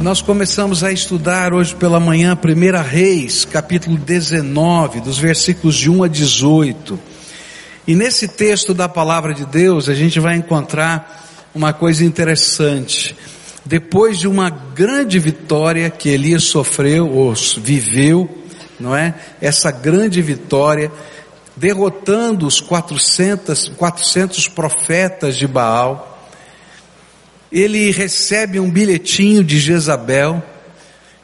Nós começamos a estudar hoje pela manhã 1 Reis, capítulo 19, dos versículos de 1 a 18. E nesse texto da palavra de Deus, a gente vai encontrar uma coisa interessante. Depois de uma grande vitória que Elias sofreu ou viveu, não é? Essa grande vitória, derrotando os 400, 400 profetas de Baal, ele recebe um bilhetinho de Jezabel,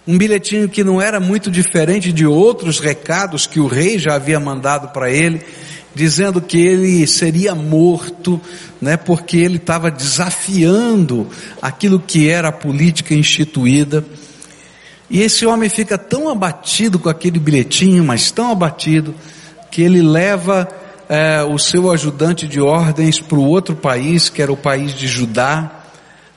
um bilhetinho que não era muito diferente de outros recados que o rei já havia mandado para ele, dizendo que ele seria morto, né, porque ele estava desafiando aquilo que era a política instituída. E esse homem fica tão abatido com aquele bilhetinho, mas tão abatido, que ele leva é, o seu ajudante de ordens para o outro país, que era o país de Judá,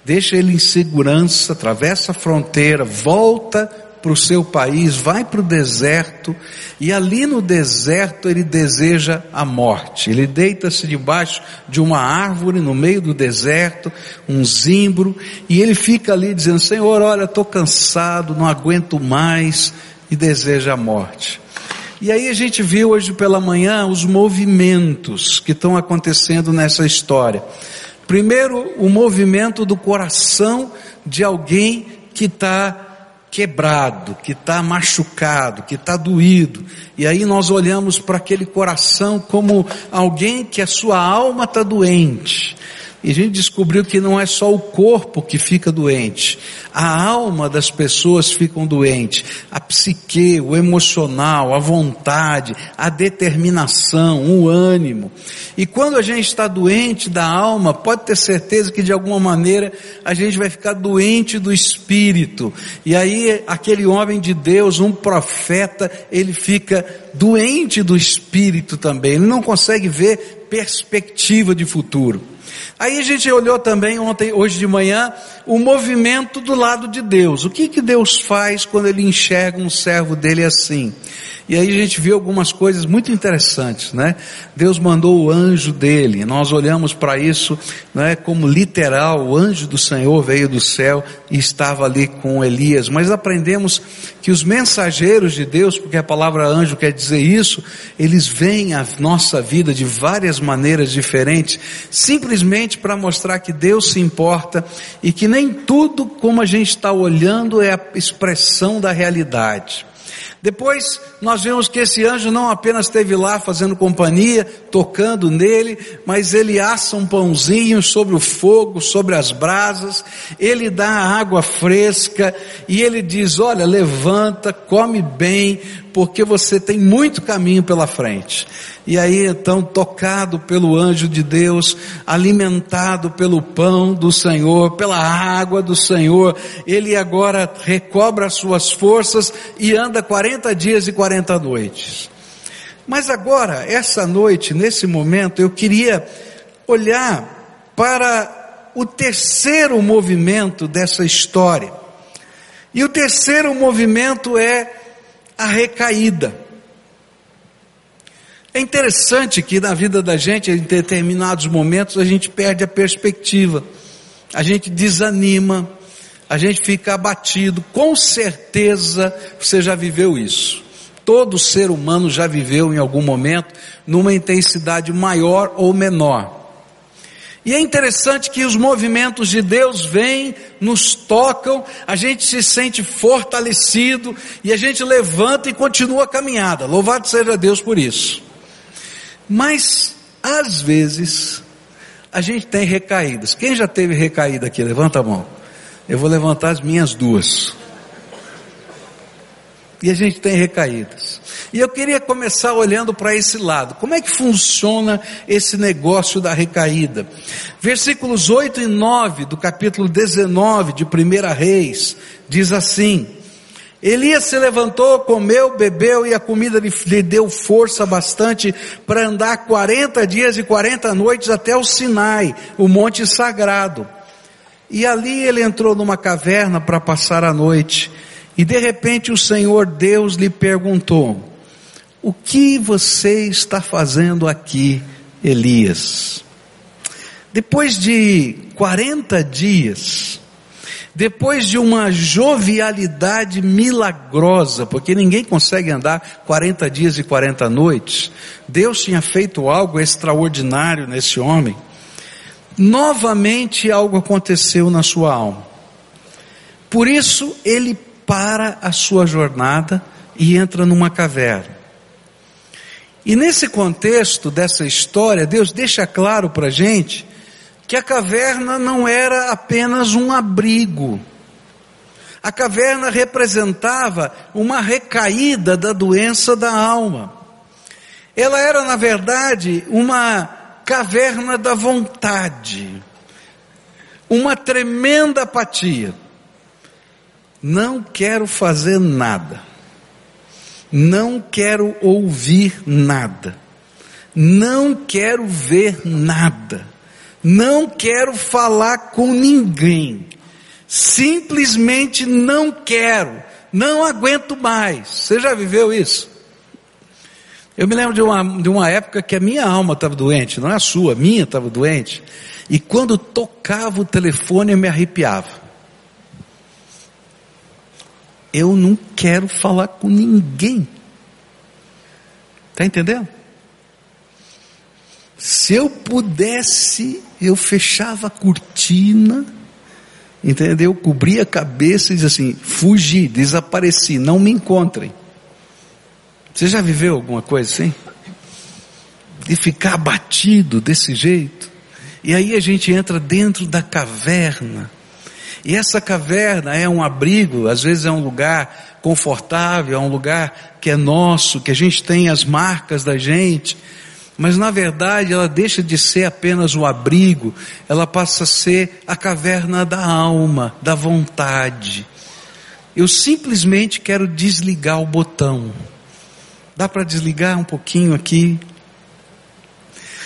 deixa ele em segurança, atravessa a fronteira, volta para o seu país, vai para o deserto, e ali no deserto ele deseja a morte. Ele deita-se debaixo de uma árvore no meio do deserto, um zimbro, e ele fica ali dizendo: Senhor, olha, estou cansado, não aguento mais, e deseja a morte. E aí a gente viu hoje pela manhã os movimentos que estão acontecendo nessa história. Primeiro, o movimento do coração de alguém que está quebrado, que está machucado, que está doído. E aí nós olhamos para aquele coração como alguém que a sua alma está doente. E a gente descobriu que não é só o corpo que fica doente, a alma das pessoas ficam doentes, a psique, o emocional, a vontade, a determinação, o ânimo. E quando a gente está doente da alma, pode ter certeza que de alguma maneira a gente vai ficar doente do espírito. E aí aquele homem de Deus, um profeta, ele fica doente do espírito também. Ele não consegue ver perspectiva de futuro. Aí a gente olhou também ontem, hoje de manhã, o movimento do lado de Deus. O que que Deus faz quando ele enxerga um servo dele assim? E aí a gente viu algumas coisas muito interessantes, né? Deus mandou o anjo dele. Nós olhamos para isso, né, como literal, o anjo do Senhor veio do céu e estava ali com Elias. Mas aprendemos que os mensageiros de Deus, porque a palavra anjo quer dizer isso, eles vêm à nossa vida de várias maneiras diferentes, simplesmente para mostrar que Deus se importa e que nem tudo como a gente está olhando é a expressão da realidade. Depois nós vemos que esse anjo não apenas esteve lá fazendo companhia, tocando nele, mas ele assa um pãozinho sobre o fogo, sobre as brasas, ele dá água fresca e ele diz: Olha, levanta, come bem, porque você tem muito caminho pela frente. E aí então, tocado pelo anjo de Deus, alimentado pelo pão do Senhor, pela água do Senhor, ele agora recobra as suas forças e anda 40 dias e 40 noites. Mas agora, essa noite, nesse momento, eu queria olhar para o terceiro movimento dessa história. E o terceiro movimento é a recaída. É interessante que na vida da gente, em determinados momentos, a gente perde a perspectiva, a gente desanima, a gente fica abatido. Com certeza você já viveu isso. Todo ser humano já viveu em algum momento, numa intensidade maior ou menor. E é interessante que os movimentos de Deus vêm, nos tocam, a gente se sente fortalecido e a gente levanta e continua a caminhada. Louvado seja Deus por isso. Mas, às vezes, a gente tem recaídas. Quem já teve recaída aqui? Levanta a mão. Eu vou levantar as minhas duas. E a gente tem recaídas. E eu queria começar olhando para esse lado. Como é que funciona esse negócio da recaída? Versículos 8 e 9 do capítulo 19 de 1 Reis diz assim: Elias se levantou, comeu, bebeu e a comida lhe deu força bastante para andar 40 dias e 40 noites até o Sinai, o monte sagrado. E ali ele entrou numa caverna para passar a noite. E de repente o Senhor Deus lhe perguntou: O que você está fazendo aqui, Elias? Depois de 40 dias, depois de uma jovialidade milagrosa, porque ninguém consegue andar 40 dias e 40 noites, Deus tinha feito algo extraordinário nesse homem. Novamente algo aconteceu na sua alma. Por isso ele para a sua jornada e entra numa caverna. E nesse contexto dessa história, Deus deixa claro para a gente que a caverna não era apenas um abrigo. A caverna representava uma recaída da doença da alma. Ela era, na verdade, uma caverna da vontade, uma tremenda apatia. Não quero fazer nada. Não quero ouvir nada. Não quero ver nada. Não quero falar com ninguém. Simplesmente não quero. Não aguento mais. Você já viveu isso? Eu me lembro de uma, de uma época que a minha alma estava doente, não é a sua, a minha estava doente. E quando tocava o telefone eu me arrepiava eu não quero falar com ninguém. Está entendendo? Se eu pudesse, eu fechava a cortina, entendeu? Cobria a cabeça e dizia assim: fugi, desapareci, não me encontrem. Você já viveu alguma coisa assim? De ficar abatido desse jeito? E aí a gente entra dentro da caverna e essa caverna é um abrigo, às vezes é um lugar confortável, é um lugar que é nosso, que a gente tem as marcas da gente, mas na verdade ela deixa de ser apenas o abrigo, ela passa a ser a caverna da alma, da vontade. Eu simplesmente quero desligar o botão. Dá para desligar um pouquinho aqui?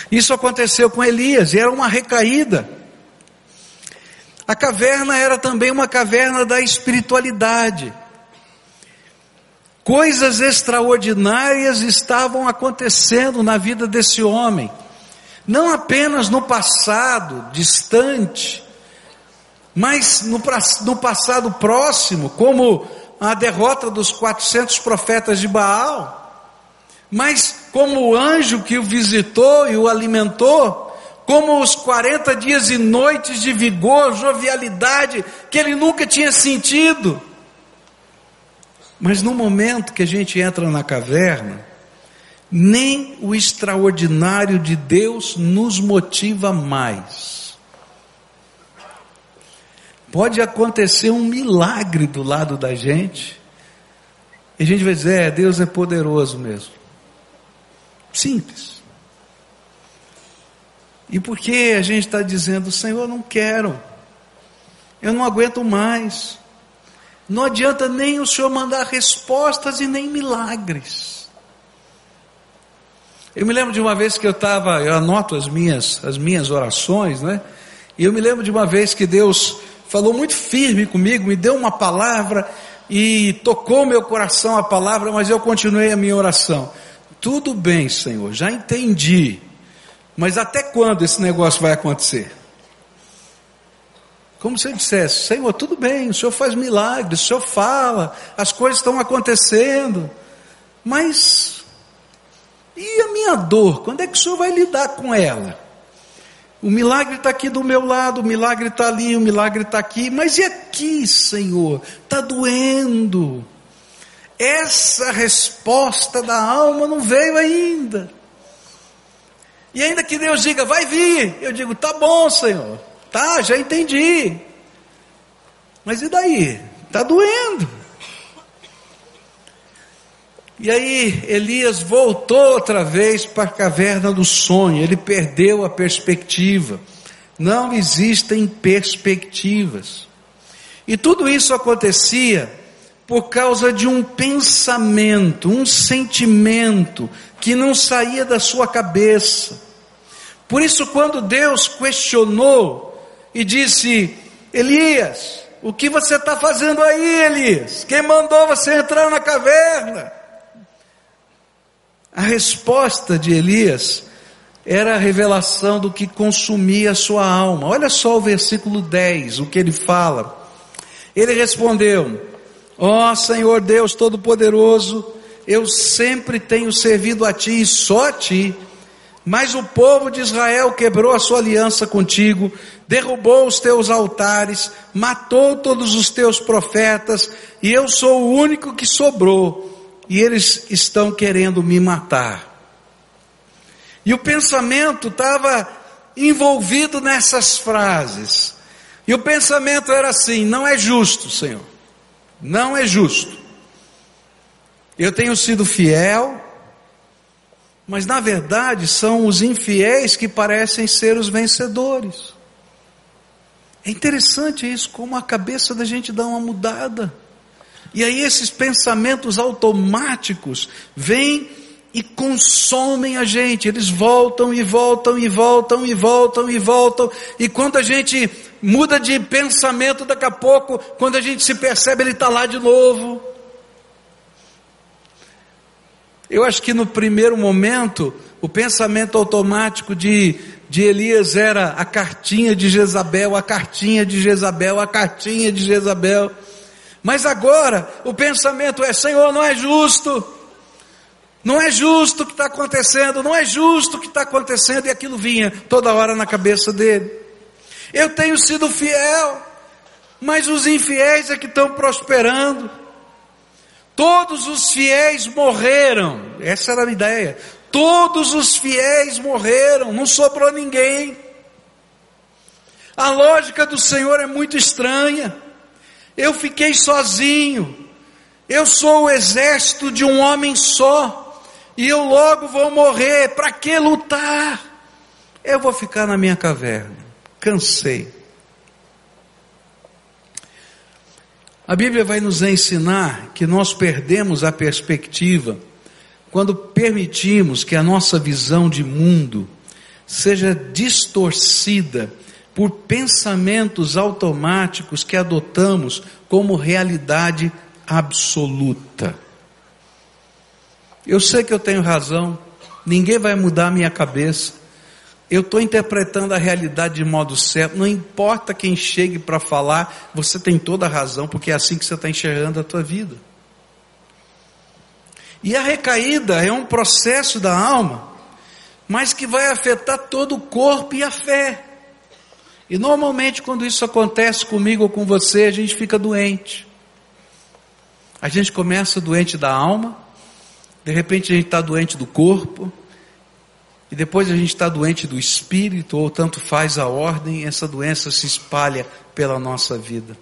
Isso aconteceu com Elias, e era uma recaída. A caverna era também uma caverna da espiritualidade. Coisas extraordinárias estavam acontecendo na vida desse homem, não apenas no passado distante, mas no, no passado próximo, como a derrota dos 400 profetas de Baal, mas como o anjo que o visitou e o alimentou, como os 40 dias e noites de vigor, jovialidade que ele nunca tinha sentido. Mas no momento que a gente entra na caverna, nem o extraordinário de Deus nos motiva mais. Pode acontecer um milagre do lado da gente, e a gente vai dizer: é, Deus é poderoso mesmo. Simples. E por que a gente está dizendo, Senhor, não quero, eu não aguento mais. Não adianta nem o Senhor mandar respostas e nem milagres. Eu me lembro de uma vez que eu estava, eu anoto as minhas, as minhas orações, né? E eu me lembro de uma vez que Deus falou muito firme comigo, me deu uma palavra e tocou meu coração a palavra, mas eu continuei a minha oração. Tudo bem, Senhor, já entendi. Mas até quando esse negócio vai acontecer? Como se eu dissesse, Senhor, tudo bem, o Senhor faz milagres, o Senhor fala, as coisas estão acontecendo, mas e a minha dor? Quando é que o Senhor vai lidar com ela? O milagre está aqui do meu lado, o milagre está ali, o milagre está aqui, mas e aqui, Senhor? Está doendo. Essa resposta da alma não veio ainda. E ainda que Deus diga, vai vir, eu digo, tá bom, Senhor, tá, já entendi. Mas e daí? Está doendo. E aí Elias voltou outra vez para a caverna do sonho, ele perdeu a perspectiva. Não existem perspectivas. E tudo isso acontecia por causa de um pensamento, um sentimento que não saía da sua cabeça. Por isso, quando Deus questionou e disse: Elias, o que você está fazendo aí, Elias? Quem mandou você entrar na caverna? A resposta de Elias era a revelação do que consumia a sua alma. Olha só o versículo 10, o que ele fala. Ele respondeu: Ó oh, Senhor Deus Todo-Poderoso, eu sempre tenho servido a ti e só a ti. Mas o povo de Israel quebrou a sua aliança contigo, derrubou os teus altares, matou todos os teus profetas, e eu sou o único que sobrou, e eles estão querendo me matar. E o pensamento estava envolvido nessas frases. E o pensamento era assim: não é justo, Senhor, não é justo. Eu tenho sido fiel, mas na verdade são os infiéis que parecem ser os vencedores. É interessante isso, como a cabeça da gente dá uma mudada. E aí esses pensamentos automáticos vêm e consomem a gente. Eles voltam e voltam e voltam e voltam e voltam. E quando a gente muda de pensamento, daqui a pouco, quando a gente se percebe, ele está lá de novo. Eu acho que no primeiro momento, o pensamento automático de, de Elias era a cartinha de Jezabel, a cartinha de Jezabel, a cartinha de Jezabel. Mas agora, o pensamento é: Senhor, não é justo. Não é justo o que está acontecendo, não é justo o que está acontecendo, e aquilo vinha toda hora na cabeça dele. Eu tenho sido fiel, mas os infiéis é que estão prosperando. Todos os fiéis morreram, essa era a ideia. Todos os fiéis morreram, não sobrou ninguém. A lógica do Senhor é muito estranha. Eu fiquei sozinho, eu sou o exército de um homem só e eu logo vou morrer, para que lutar? Eu vou ficar na minha caverna, cansei. A Bíblia vai nos ensinar que nós perdemos a perspectiva quando permitimos que a nossa visão de mundo seja distorcida por pensamentos automáticos que adotamos como realidade absoluta. Eu sei que eu tenho razão, ninguém vai mudar a minha cabeça. Eu estou interpretando a realidade de modo certo, não importa quem chegue para falar, você tem toda a razão, porque é assim que você está enxergando a tua vida. E a recaída é um processo da alma, mas que vai afetar todo o corpo e a fé. E normalmente, quando isso acontece comigo ou com você, a gente fica doente. A gente começa doente da alma, de repente a gente está doente do corpo, e depois a gente está doente do espírito, ou tanto faz a ordem, essa doença se espalha pela nossa vida.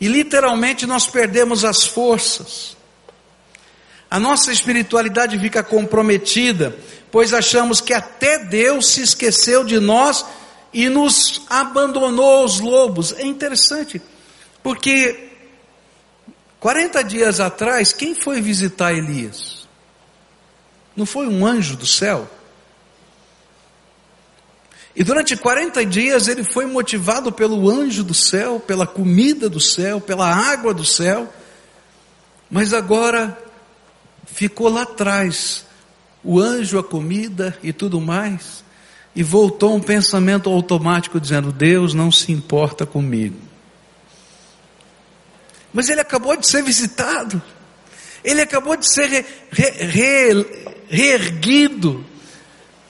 E literalmente nós perdemos as forças. A nossa espiritualidade fica comprometida, pois achamos que até Deus se esqueceu de nós e nos abandonou aos lobos. É interessante, porque 40 dias atrás, quem foi visitar Elias? Não foi um anjo do céu? E durante 40 dias ele foi motivado pelo anjo do céu, pela comida do céu, pela água do céu, mas agora ficou lá atrás o anjo, a comida e tudo mais, e voltou um pensamento automático dizendo: Deus não se importa comigo. Mas ele acabou de ser visitado. Ele acabou de ser re, re, reerguido.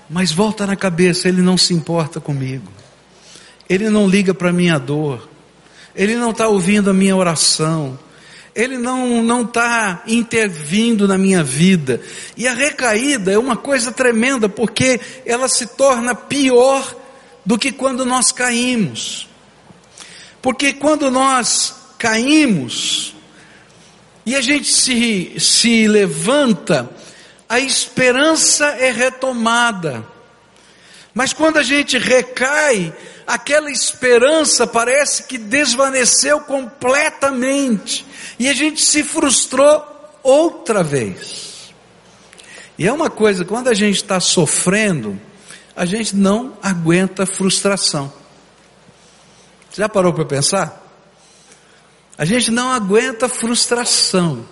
Mas volta na cabeça, ele não se importa comigo. Ele não liga para a minha dor. Ele não está ouvindo a minha oração. Ele não não está intervindo na minha vida. E a recaída é uma coisa tremenda porque ela se torna pior do que quando nós caímos. Porque quando nós caímos e a gente se, se levanta, a esperança é retomada. Mas quando a gente recai, aquela esperança parece que desvaneceu completamente e a gente se frustrou outra vez. E é uma coisa, quando a gente está sofrendo, a gente não aguenta frustração. Já parou para pensar? A gente não aguenta frustração.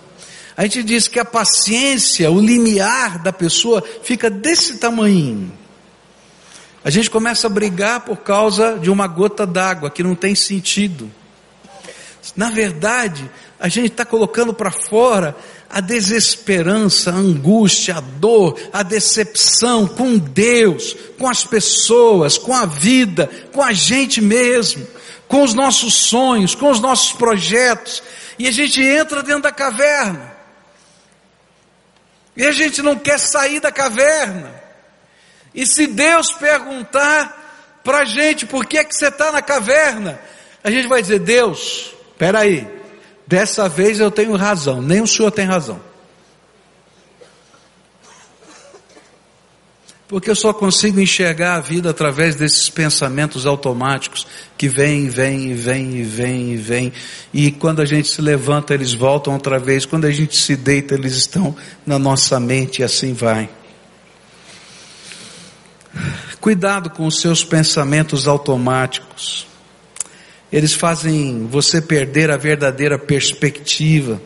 A gente diz que a paciência, o limiar da pessoa fica desse tamanho. A gente começa a brigar por causa de uma gota d'água que não tem sentido. Na verdade, a gente está colocando para fora a desesperança, a angústia, a dor, a decepção com Deus, com as pessoas, com a vida, com a gente mesmo, com os nossos sonhos, com os nossos projetos, e a gente entra dentro da caverna. E a gente não quer sair da caverna. E se Deus perguntar para a gente por que é que você está na caverna, a gente vai dizer, Deus, espera aí, dessa vez eu tenho razão, nem o senhor tem razão. Porque eu só consigo enxergar a vida através desses pensamentos automáticos que vêm, vêm, vêm, vêm, vêm. E quando a gente se levanta, eles voltam outra vez. Quando a gente se deita, eles estão na nossa mente e assim vai. Cuidado com os seus pensamentos automáticos. Eles fazem você perder a verdadeira perspectiva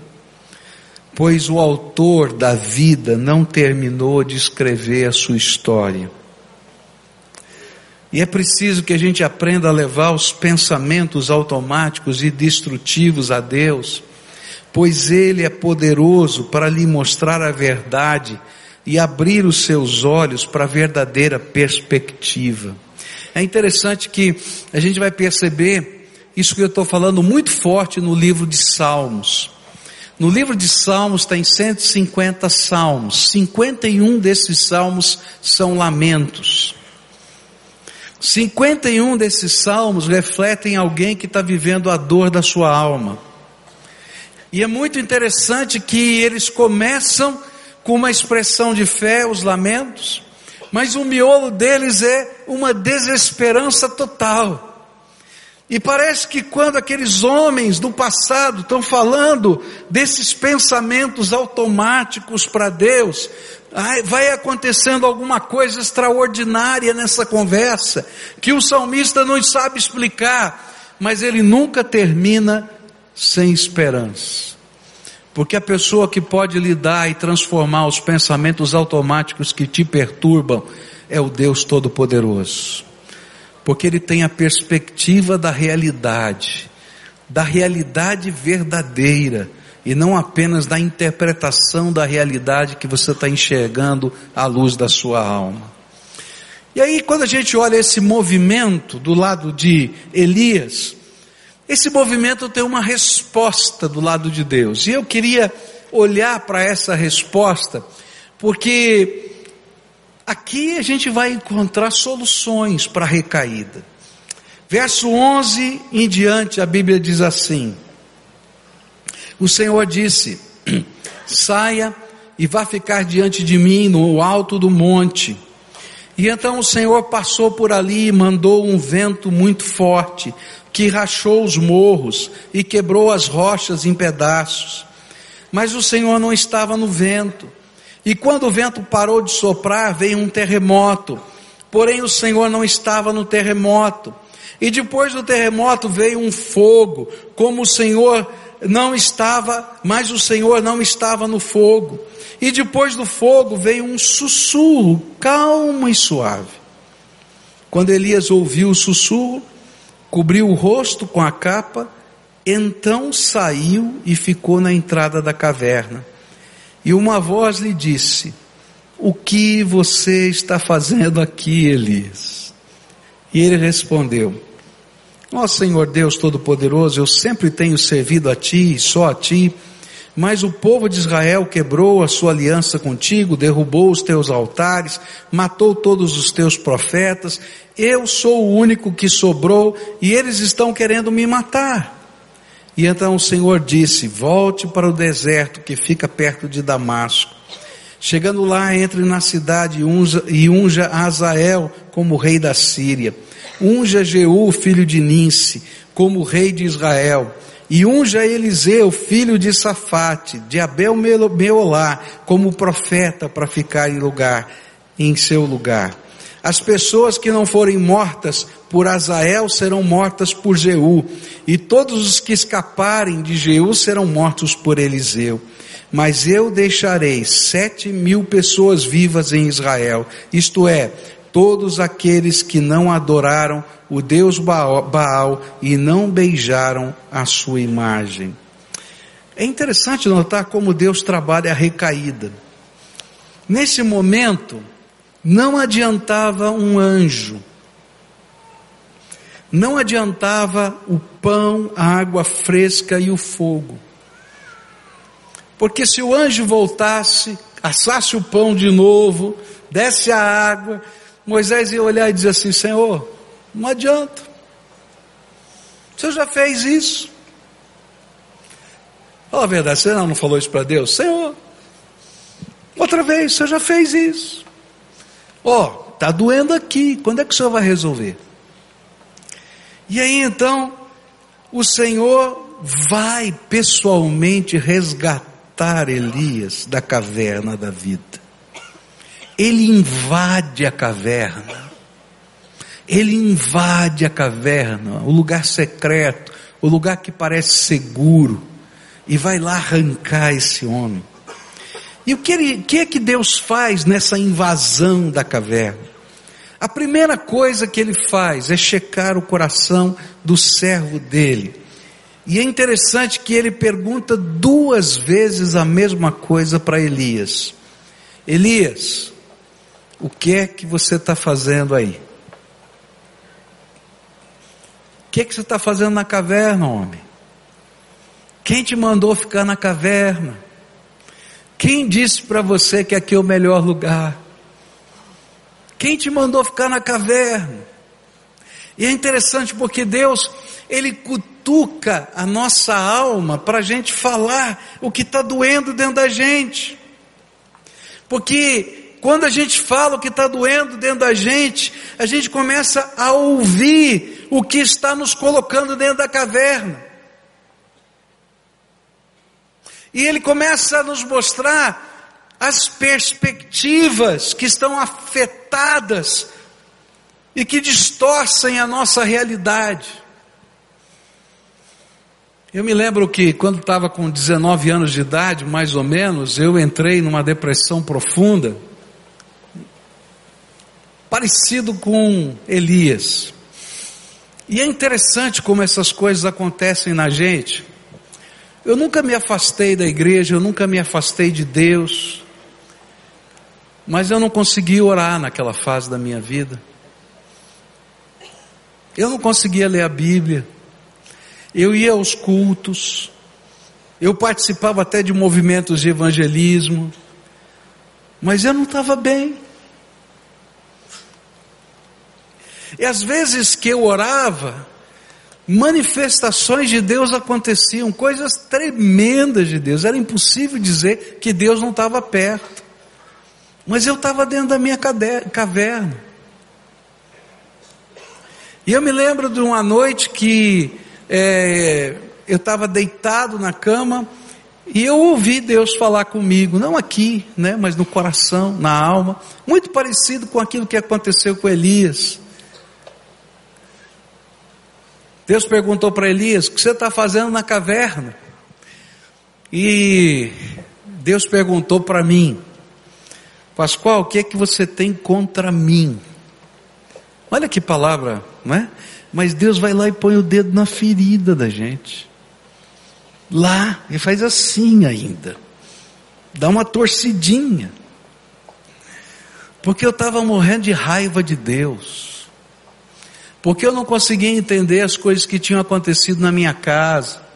pois o autor da vida não terminou de escrever a sua história. E é preciso que a gente aprenda a levar os pensamentos automáticos e destrutivos a Deus, pois Ele é poderoso para lhe mostrar a verdade e abrir os seus olhos para a verdadeira perspectiva. É interessante que a gente vai perceber isso que eu estou falando muito forte no livro de Salmos. No livro de Salmos tem 150 salmos, 51 desses salmos são lamentos. 51 desses salmos refletem alguém que está vivendo a dor da sua alma. E é muito interessante que eles começam com uma expressão de fé, os lamentos, mas o miolo deles é uma desesperança total. E parece que quando aqueles homens do passado estão falando desses pensamentos automáticos para Deus, vai acontecendo alguma coisa extraordinária nessa conversa, que o salmista não sabe explicar, mas ele nunca termina sem esperança. Porque a pessoa que pode lidar e transformar os pensamentos automáticos que te perturbam é o Deus Todo-Poderoso porque ele tem a perspectiva da realidade, da realidade verdadeira, e não apenas da interpretação da realidade que você está enxergando à luz da sua alma. E aí, quando a gente olha esse movimento do lado de Elias, esse movimento tem uma resposta do lado de Deus, e eu queria olhar para essa resposta, porque Aqui a gente vai encontrar soluções para a recaída. Verso 11 em diante, a Bíblia diz assim: O Senhor disse: Saia e vá ficar diante de mim no alto do monte. E então o Senhor passou por ali e mandou um vento muito forte, que rachou os morros e quebrou as rochas em pedaços. Mas o Senhor não estava no vento. E quando o vento parou de soprar, veio um terremoto. Porém, o Senhor não estava no terremoto. E depois do terremoto veio um fogo, como o Senhor não estava, mas o Senhor não estava no fogo. E depois do fogo veio um sussurro, calmo e suave. Quando Elias ouviu o sussurro, cobriu o rosto com a capa, então saiu e ficou na entrada da caverna. E uma voz lhe disse: O que você está fazendo aqui, Elias? E ele respondeu: Ó Senhor Deus Todo-Poderoso, eu sempre tenho servido a ti e só a ti, mas o povo de Israel quebrou a sua aliança contigo, derrubou os teus altares, matou todos os teus profetas, eu sou o único que sobrou e eles estão querendo me matar. E então o Senhor disse: Volte para o deserto que fica perto de Damasco. Chegando lá, entre na cidade e unja Azael como rei da Síria. Unja Jeú, filho de Ninse, como rei de Israel. E unja Eliseu, filho de Safate, de Abel Meolá, como profeta para ficar em lugar, em seu lugar. As pessoas que não forem mortas por Azael serão mortas por Jeú, e todos os que escaparem de Jeú serão mortos por Eliseu. Mas eu deixarei sete mil pessoas vivas em Israel, isto é, todos aqueles que não adoraram o Deus Baal e não beijaram a sua imagem. É interessante notar como Deus trabalha a recaída. Nesse momento, não adiantava um anjo, não adiantava o pão, a água fresca e o fogo. Porque se o anjo voltasse, assasse o pão de novo, desse a água, Moisés ia olhar e dizer assim: Senhor, não adianta. O Senhor já fez isso. Fala a verdade, você não falou isso para Deus? Senhor, outra vez, o Senhor já fez isso. Ó, oh, está doendo aqui, quando é que o Senhor vai resolver? E aí então, o Senhor vai pessoalmente resgatar Elias da caverna da vida. Ele invade a caverna. Ele invade a caverna, o lugar secreto, o lugar que parece seguro, e vai lá arrancar esse homem. E o que, ele, que é que Deus faz nessa invasão da caverna? A primeira coisa que ele faz é checar o coração do servo dele. E é interessante que ele pergunta duas vezes a mesma coisa para Elias: Elias, o que é que você está fazendo aí? O que é que você está fazendo na caverna, homem? Quem te mandou ficar na caverna? Quem disse para você que aqui é o melhor lugar? Quem te mandou ficar na caverna? E é interessante porque Deus, Ele cutuca a nossa alma para a gente falar o que está doendo dentro da gente. Porque quando a gente fala o que está doendo dentro da gente, a gente começa a ouvir o que está nos colocando dentro da caverna. E ele começa a nos mostrar as perspectivas que estão afetadas e que distorcem a nossa realidade. Eu me lembro que quando estava com 19 anos de idade, mais ou menos, eu entrei numa depressão profunda parecido com Elias. E é interessante como essas coisas acontecem na gente. Eu nunca me afastei da igreja, eu nunca me afastei de Deus, mas eu não consegui orar naquela fase da minha vida. Eu não conseguia ler a Bíblia. Eu ia aos cultos. Eu participava até de movimentos de evangelismo. Mas eu não estava bem. E às vezes que eu orava, manifestações de Deus aconteciam, coisas tremendas de Deus. Era impossível dizer que Deus não estava perto. Mas eu estava dentro da minha caverna. E eu me lembro de uma noite que é, eu estava deitado na cama e eu ouvi Deus falar comigo, não aqui, né, mas no coração, na alma, muito parecido com aquilo que aconteceu com Elias. Deus perguntou para Elias: O que você está fazendo na caverna? E Deus perguntou para mim: Pascoal, o que é que você tem contra mim? Olha que palavra, não é? Mas Deus vai lá e põe o dedo na ferida da gente. Lá, e faz assim ainda. Dá uma torcidinha. Porque eu estava morrendo de raiva de Deus porque eu não conseguia entender as coisas que tinham acontecido na minha casa.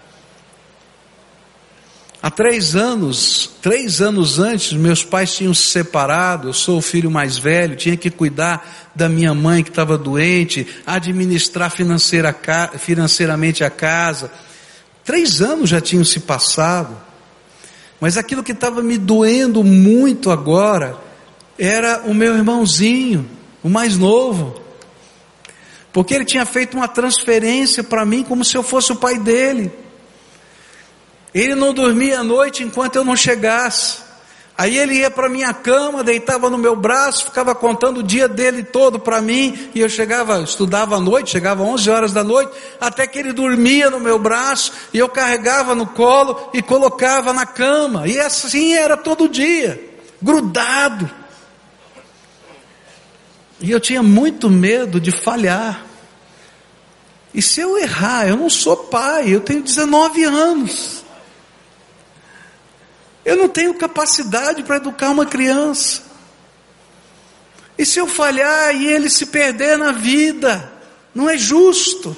Há três anos, três anos antes, meus pais tinham se separado, eu sou o filho mais velho, tinha que cuidar da minha mãe que estava doente, administrar financeira, financeiramente a casa. Três anos já tinham se passado, mas aquilo que estava me doendo muito agora era o meu irmãozinho, o mais novo porque ele tinha feito uma transferência para mim como se eu fosse o pai dele. Ele não dormia à noite enquanto eu não chegasse. Aí ele ia para minha cama, deitava no meu braço, ficava contando o dia dele todo para mim, e eu chegava, estudava à noite, chegava 11 horas da noite, até que ele dormia no meu braço, e eu carregava no colo e colocava na cama. E assim era todo dia, grudado. E eu tinha muito medo de falhar. E se eu errar, eu não sou pai, eu tenho 19 anos. Eu não tenho capacidade para educar uma criança. E se eu falhar e ele se perder na vida, não é justo.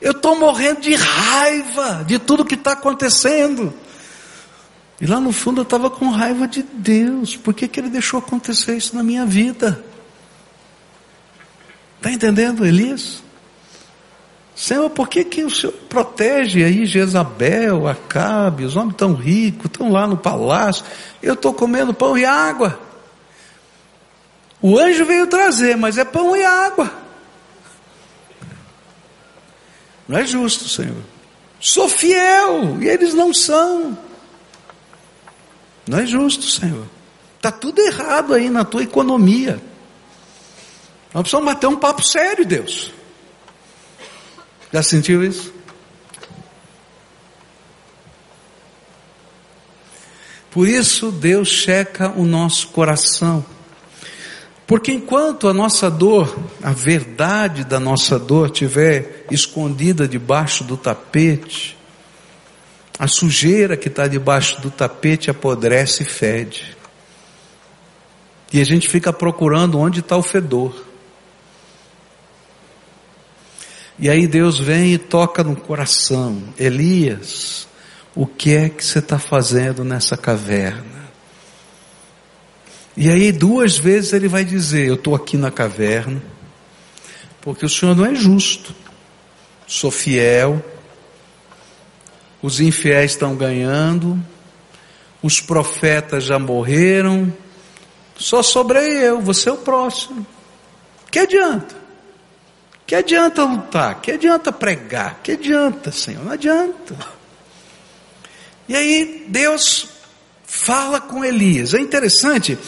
Eu estou morrendo de raiva de tudo que está acontecendo. E lá no fundo eu estava com raiva de Deus. Por que, que ele deixou acontecer isso na minha vida? Está entendendo, Elias? Senhor, por que, que o Senhor protege aí Jezabel, Acabe, os homens tão ricos, estão lá no palácio, eu estou comendo pão e água. O anjo veio trazer, mas é pão e água. Não é justo, Senhor. Sou fiel e eles não são. Não é justo, Senhor. Está tudo errado aí na tua economia. Nós precisamos bater um papo sério, Deus. Já sentiu isso? Por isso Deus checa o nosso coração. Porque enquanto a nossa dor, a verdade da nossa dor estiver escondida debaixo do tapete, a sujeira que está debaixo do tapete apodrece e fede. E a gente fica procurando onde está o fedor. E aí Deus vem e toca no coração. Elias, o que é que você está fazendo nessa caverna? E aí duas vezes ele vai dizer: Eu estou aqui na caverna, porque o Senhor não é justo, sou fiel, os infiéis estão ganhando, os profetas já morreram, só sobrei eu, você é o próximo. Que adianta? Que adianta lutar? Que adianta pregar? Que adianta, Senhor? Não adianta. E aí Deus fala com Elias. É interessante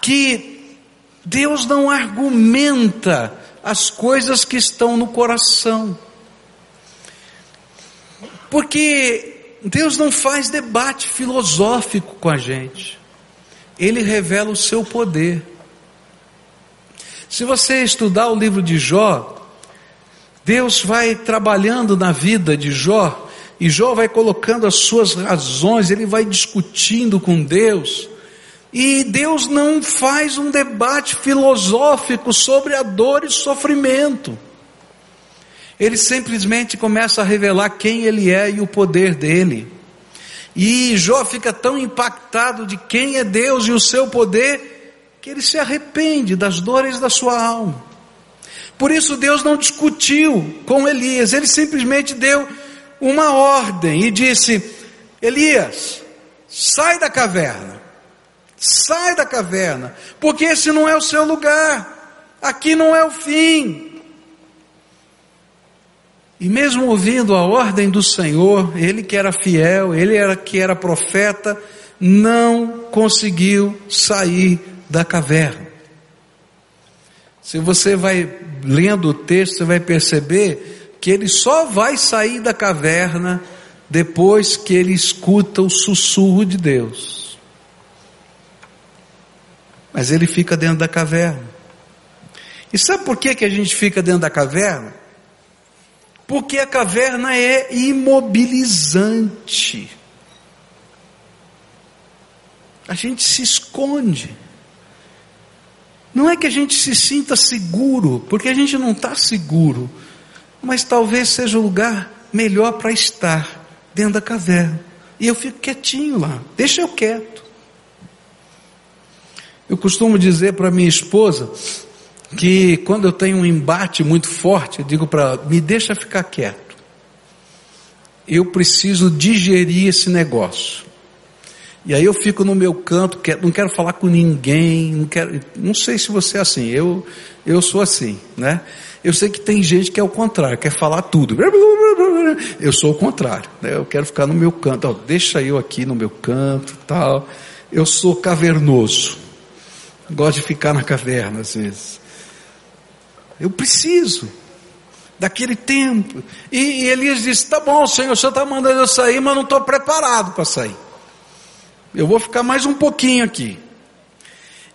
que Deus não argumenta as coisas que estão no coração. Porque Deus não faz debate filosófico com a gente. Ele revela o seu poder. Se você estudar o livro de Jó, Deus vai trabalhando na vida de Jó, e Jó vai colocando as suas razões, ele vai discutindo com Deus, e Deus não faz um debate filosófico sobre a dor e sofrimento. Ele simplesmente começa a revelar quem ele é e o poder dele. E Jó fica tão impactado de quem é Deus e o seu poder, que ele se arrepende das dores da sua alma. Por isso Deus não discutiu com Elias, ele simplesmente deu uma ordem e disse: Elias, sai da caverna. Sai da caverna, porque esse não é o seu lugar, aqui não é o fim. E mesmo ouvindo a ordem do Senhor, ele que era fiel, ele era que era profeta, não conseguiu sair da caverna. Se você vai lendo o texto, você vai perceber que ele só vai sair da caverna depois que ele escuta o sussurro de Deus mas ele fica dentro da caverna. E sabe por que, que a gente fica dentro da caverna? Porque a caverna é imobilizante. A gente se esconde. Não é que a gente se sinta seguro, porque a gente não está seguro, mas talvez seja o lugar melhor para estar dentro da caverna. E eu fico quietinho lá, deixa eu quieto. Eu costumo dizer para minha esposa que quando eu tenho um embate muito forte, eu digo para ela: me deixa ficar quieto. Eu preciso digerir esse negócio. E aí eu fico no meu canto, não quero falar com ninguém, não quero, não sei se você é assim, eu, eu sou assim, né? Eu sei que tem gente que é o contrário, quer falar tudo. Eu sou o contrário, né? Eu quero ficar no meu canto, ó, deixa eu aqui no meu canto, tal. Eu sou cavernoso. Gosto de ficar na caverna às vezes. Eu preciso daquele tempo. E, e Elias disse: Tá bom, Senhor, o Senhor está mandando eu sair, mas não estou preparado para sair. Eu vou ficar mais um pouquinho aqui.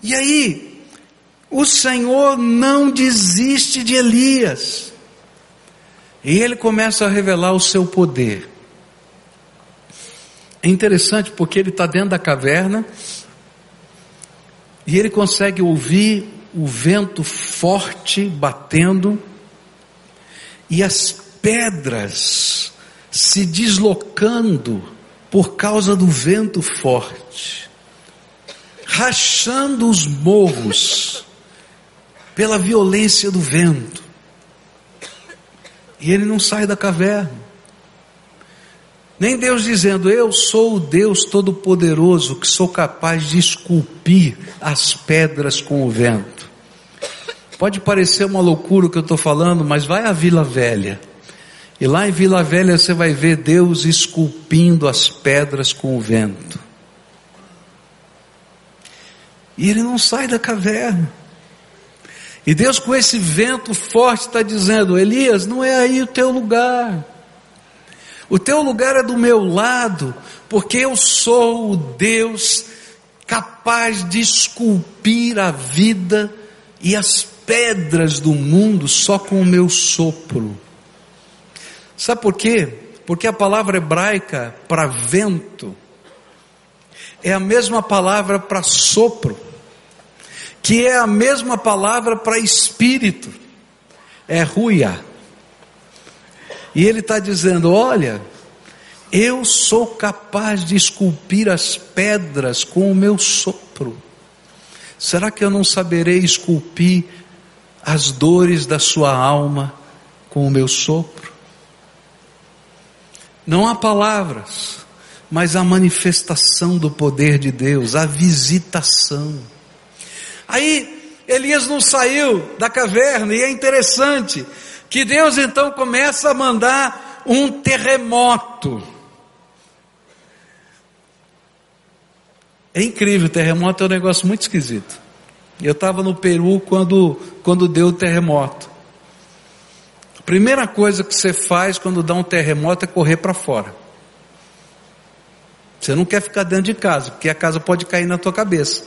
E aí, o Senhor não desiste de Elias. E ele começa a revelar o seu poder. É interessante porque ele está dentro da caverna e ele consegue ouvir o vento forte batendo e as pedras se deslocando por causa do vento forte, rachando os morros pela violência do vento. E ele não sai da caverna. Nem Deus dizendo, eu sou o Deus Todo-Poderoso que sou capaz de esculpir as pedras com o vento. Pode parecer uma loucura o que eu estou falando, mas vai à Vila Velha. E lá em Vila Velha você vai ver Deus esculpindo as pedras com o vento. E ele não sai da caverna. E Deus, com esse vento forte, está dizendo: Elias, não é aí o teu lugar. O teu lugar é do meu lado, porque eu sou o Deus capaz de esculpir a vida e as pedras do mundo só com o meu sopro. Sabe por quê? Porque a palavra hebraica para vento é a mesma palavra para sopro que é a mesma palavra para espírito, é ruia. E ele está dizendo: olha, eu sou capaz de esculpir as pedras com o meu sopro. Será que eu não saberei esculpir as dores da sua alma com o meu sopro? Não há palavras, mas a manifestação do poder de Deus, a visitação. Aí Elias não saiu da caverna, e é interessante que Deus então começa a mandar um terremoto. É incrível, terremoto é um negócio muito esquisito. Eu estava no Peru quando, quando deu o terremoto. A primeira coisa que você faz quando dá um terremoto é correr para fora. Você não quer ficar dentro de casa, porque a casa pode cair na tua cabeça.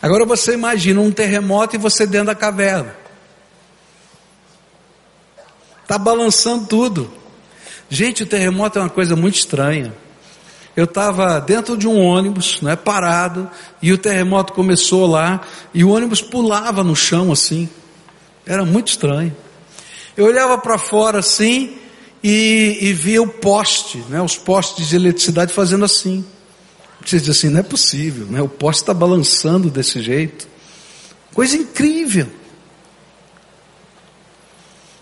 Agora você imagina um terremoto e você dentro da caverna. Está balançando tudo. Gente, o terremoto é uma coisa muito estranha. Eu estava dentro de um ônibus, né, parado, e o terremoto começou lá, e o ônibus pulava no chão assim. Era muito estranho. Eu olhava para fora assim e, e via o poste, né, os postes de eletricidade fazendo assim. Você diz assim, não é possível, né? o poste está balançando desse jeito. Coisa incrível.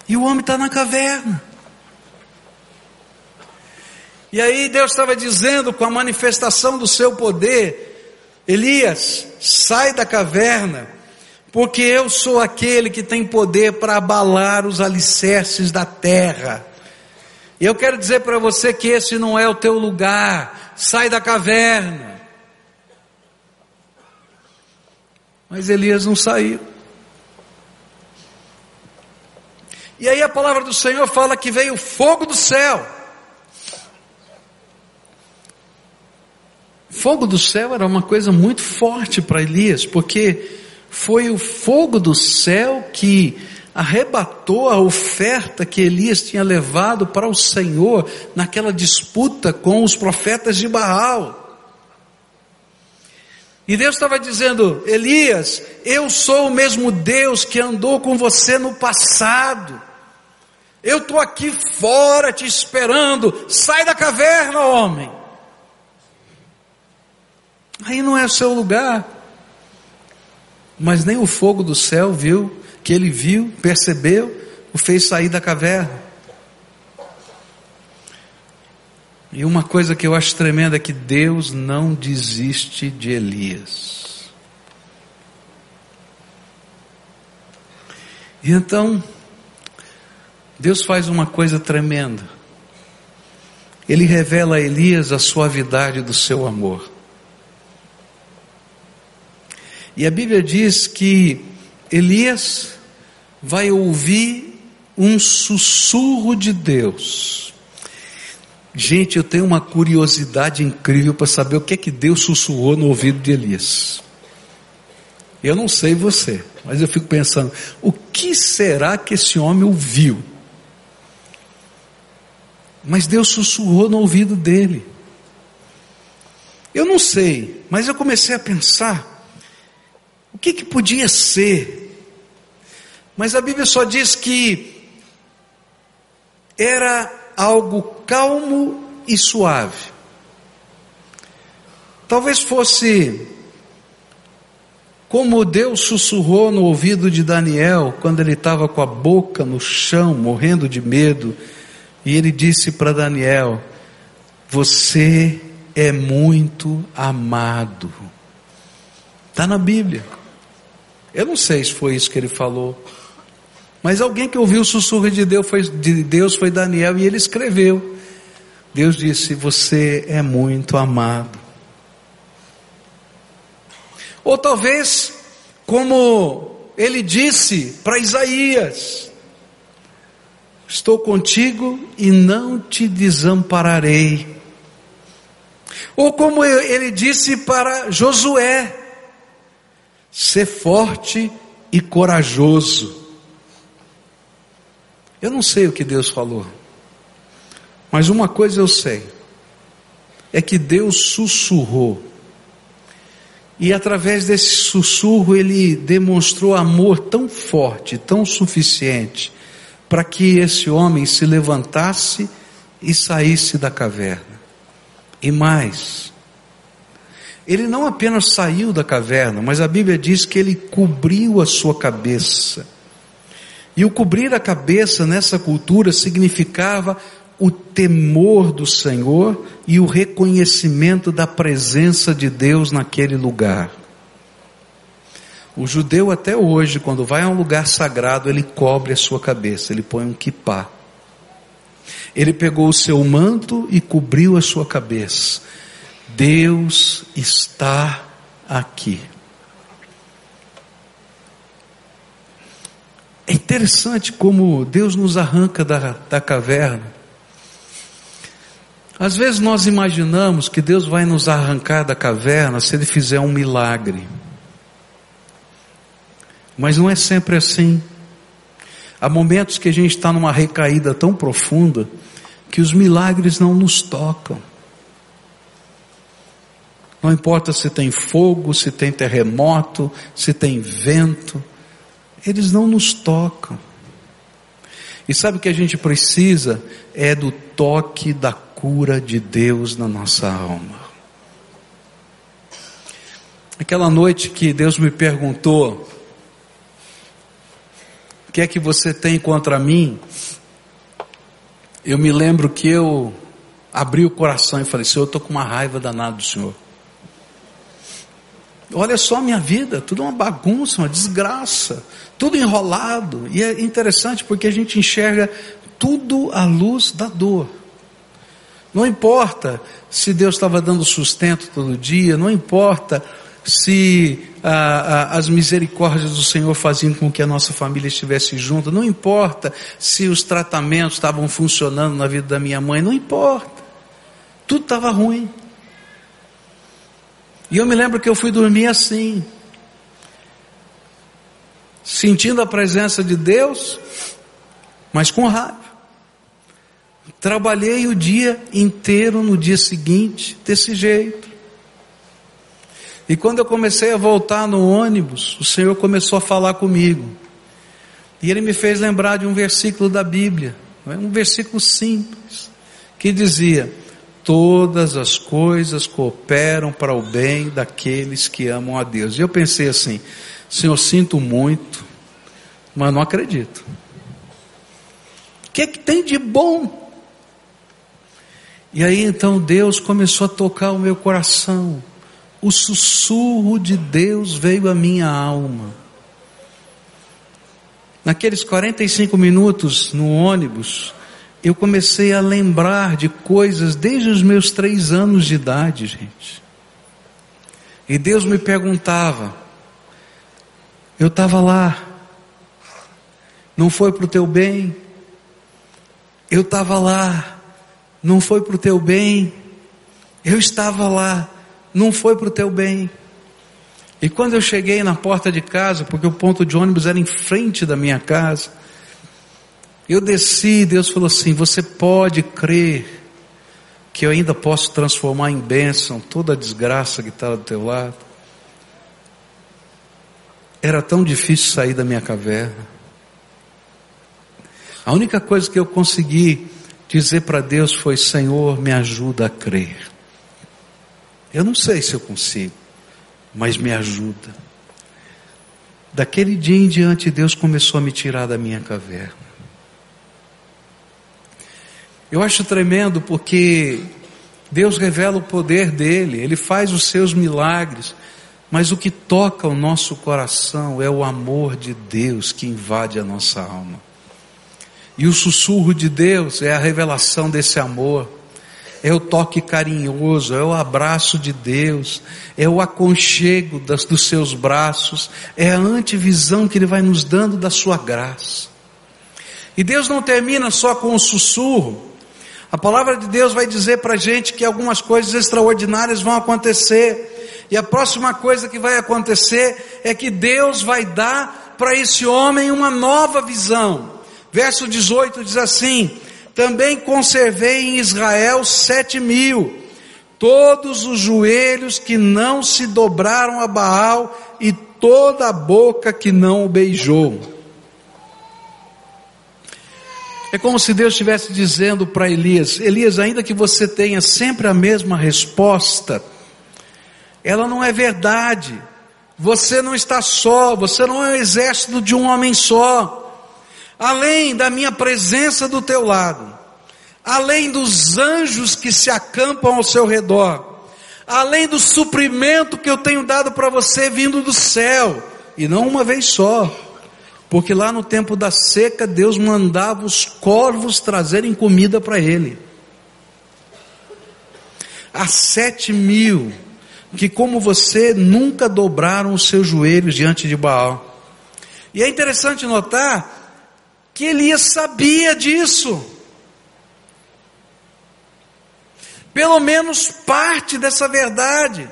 E o homem está na caverna. E aí Deus estava dizendo com a manifestação do seu poder, Elias, sai da caverna, porque eu sou aquele que tem poder para abalar os alicerces da terra. E eu quero dizer para você que esse não é o teu lugar. Sai da caverna. Mas Elias não saiu. E aí a palavra do Senhor fala que veio fogo do céu. Fogo do céu era uma coisa muito forte para Elias, porque foi o fogo do céu que arrebatou a oferta que Elias tinha levado para o Senhor naquela disputa com os profetas de Baal. E Deus estava dizendo: Elias, eu sou o mesmo Deus que andou com você no passado. Eu estou aqui fora te esperando. Sai da caverna, homem. Aí não é o seu lugar. Mas nem o fogo do céu viu que ele viu, percebeu, o fez sair da caverna. E uma coisa que eu acho tremenda é que Deus não desiste de Elias. E então, Deus faz uma coisa tremenda. Ele revela a Elias a suavidade do seu amor. E a Bíblia diz que Elias vai ouvir um sussurro de Deus. Gente, eu tenho uma curiosidade incrível para saber o que é que Deus sussurrou no ouvido de Elias. Eu não sei você, mas eu fico pensando: o que será que esse homem ouviu? Mas Deus sussurrou no ouvido dele. Eu não sei, mas eu comecei a pensar: o que, que podia ser? Mas a Bíblia só diz que era algo calmo e suave. Talvez fosse como Deus sussurrou no ouvido de Daniel quando ele estava com a boca no chão, morrendo de medo, e ele disse para Daniel: Você é muito amado. Está na Bíblia. Eu não sei se foi isso que ele falou, mas alguém que ouviu o sussurro de Deus foi, de Deus foi Daniel e ele escreveu. Deus disse: Você é muito amado. Ou talvez, como ele disse para Isaías: Estou contigo e não te desampararei. Ou como ele disse para Josué: Ser forte e corajoso. Eu não sei o que Deus falou, mas uma coisa eu sei: é que Deus sussurrou e através desse sussurro ele demonstrou amor tão forte, tão suficiente, para que esse homem se levantasse e saísse da caverna. E mais, ele não apenas saiu da caverna, mas a Bíblia diz que ele cobriu a sua cabeça. E o cobrir a cabeça nessa cultura significava o temor do Senhor e o reconhecimento da presença de Deus naquele lugar. O judeu até hoje, quando vai a um lugar sagrado, ele cobre a sua cabeça, ele põe um kippah. Ele pegou o seu manto e cobriu a sua cabeça. Deus está aqui. É interessante como Deus nos arranca da, da caverna às vezes nós imaginamos que Deus vai nos arrancar da caverna se Ele fizer um milagre. Mas não é sempre assim. Há momentos que a gente está numa recaída tão profunda que os milagres não nos tocam. Não importa se tem fogo, se tem terremoto, se tem vento, eles não nos tocam. E sabe o que a gente precisa? É do toque da cura de Deus na nossa alma. Aquela noite que Deus me perguntou: O que é que você tem contra mim? Eu me lembro que eu abri o coração e falei: Senhor, eu estou com uma raiva danada do Senhor. Olha só a minha vida, tudo uma bagunça, uma desgraça, tudo enrolado. E é interessante porque a gente enxerga tudo à luz da dor. Não importa se Deus estava dando sustento todo dia, não importa se ah, ah, as misericórdias do Senhor faziam com que a nossa família estivesse junta, não importa se os tratamentos estavam funcionando na vida da minha mãe, não importa. Tudo estava ruim. E eu me lembro que eu fui dormir assim, sentindo a presença de Deus, mas com raiva. Trabalhei o dia inteiro no dia seguinte, desse jeito. E quando eu comecei a voltar no ônibus, o Senhor começou a falar comigo. E Ele me fez lembrar de um versículo da Bíblia, um versículo simples, que dizia: Todas as coisas cooperam para o bem daqueles que amam a Deus. E eu pensei assim: Senhor, sinto muito, mas não acredito. O que, é que tem de bom e aí então Deus começou a tocar o meu coração. O sussurro de Deus veio à minha alma. Naqueles 45 minutos no ônibus, eu comecei a lembrar de coisas desde os meus três anos de idade, gente. E Deus me perguntava, eu estava lá, não foi para o teu bem, eu estava lá, não foi para o teu bem. Eu estava lá, não foi para o teu bem. E quando eu cheguei na porta de casa, porque o ponto de ônibus era em frente da minha casa, eu desci, Deus falou assim: Você pode crer que eu ainda posso transformar em bênção toda a desgraça que está do teu lado? Era tão difícil sair da minha caverna. A única coisa que eu consegui dizer para Deus foi: Senhor, me ajuda a crer. Eu não sei se eu consigo, mas me ajuda. Daquele dia em diante, Deus começou a me tirar da minha caverna. Eu acho tremendo porque Deus revela o poder dele, ele faz os seus milagres, mas o que toca o nosso coração é o amor de Deus que invade a nossa alma. E o sussurro de Deus é a revelação desse amor, é o toque carinhoso, é o abraço de Deus, é o aconchego das, dos seus braços, é a antevisão que Ele vai nos dando da sua graça. E Deus não termina só com o sussurro, a palavra de Deus vai dizer para a gente que algumas coisas extraordinárias vão acontecer. E a próxima coisa que vai acontecer é que Deus vai dar para esse homem uma nova visão. Verso 18 diz assim: Também conservei em Israel sete mil, todos os joelhos que não se dobraram a Baal e toda a boca que não o beijou. É como se Deus estivesse dizendo para Elias: Elias, ainda que você tenha sempre a mesma resposta, ela não é verdade. Você não está só, você não é o exército de um homem só. Além da minha presença do teu lado, além dos anjos que se acampam ao seu redor, além do suprimento que eu tenho dado para você vindo do céu, e não uma vez só, porque lá no tempo da seca, Deus mandava os corvos trazerem comida para ele. Há sete mil que, como você, nunca dobraram os seus joelhos diante de Baal. E é interessante notar que Elias sabia disso. Pelo menos parte dessa verdade.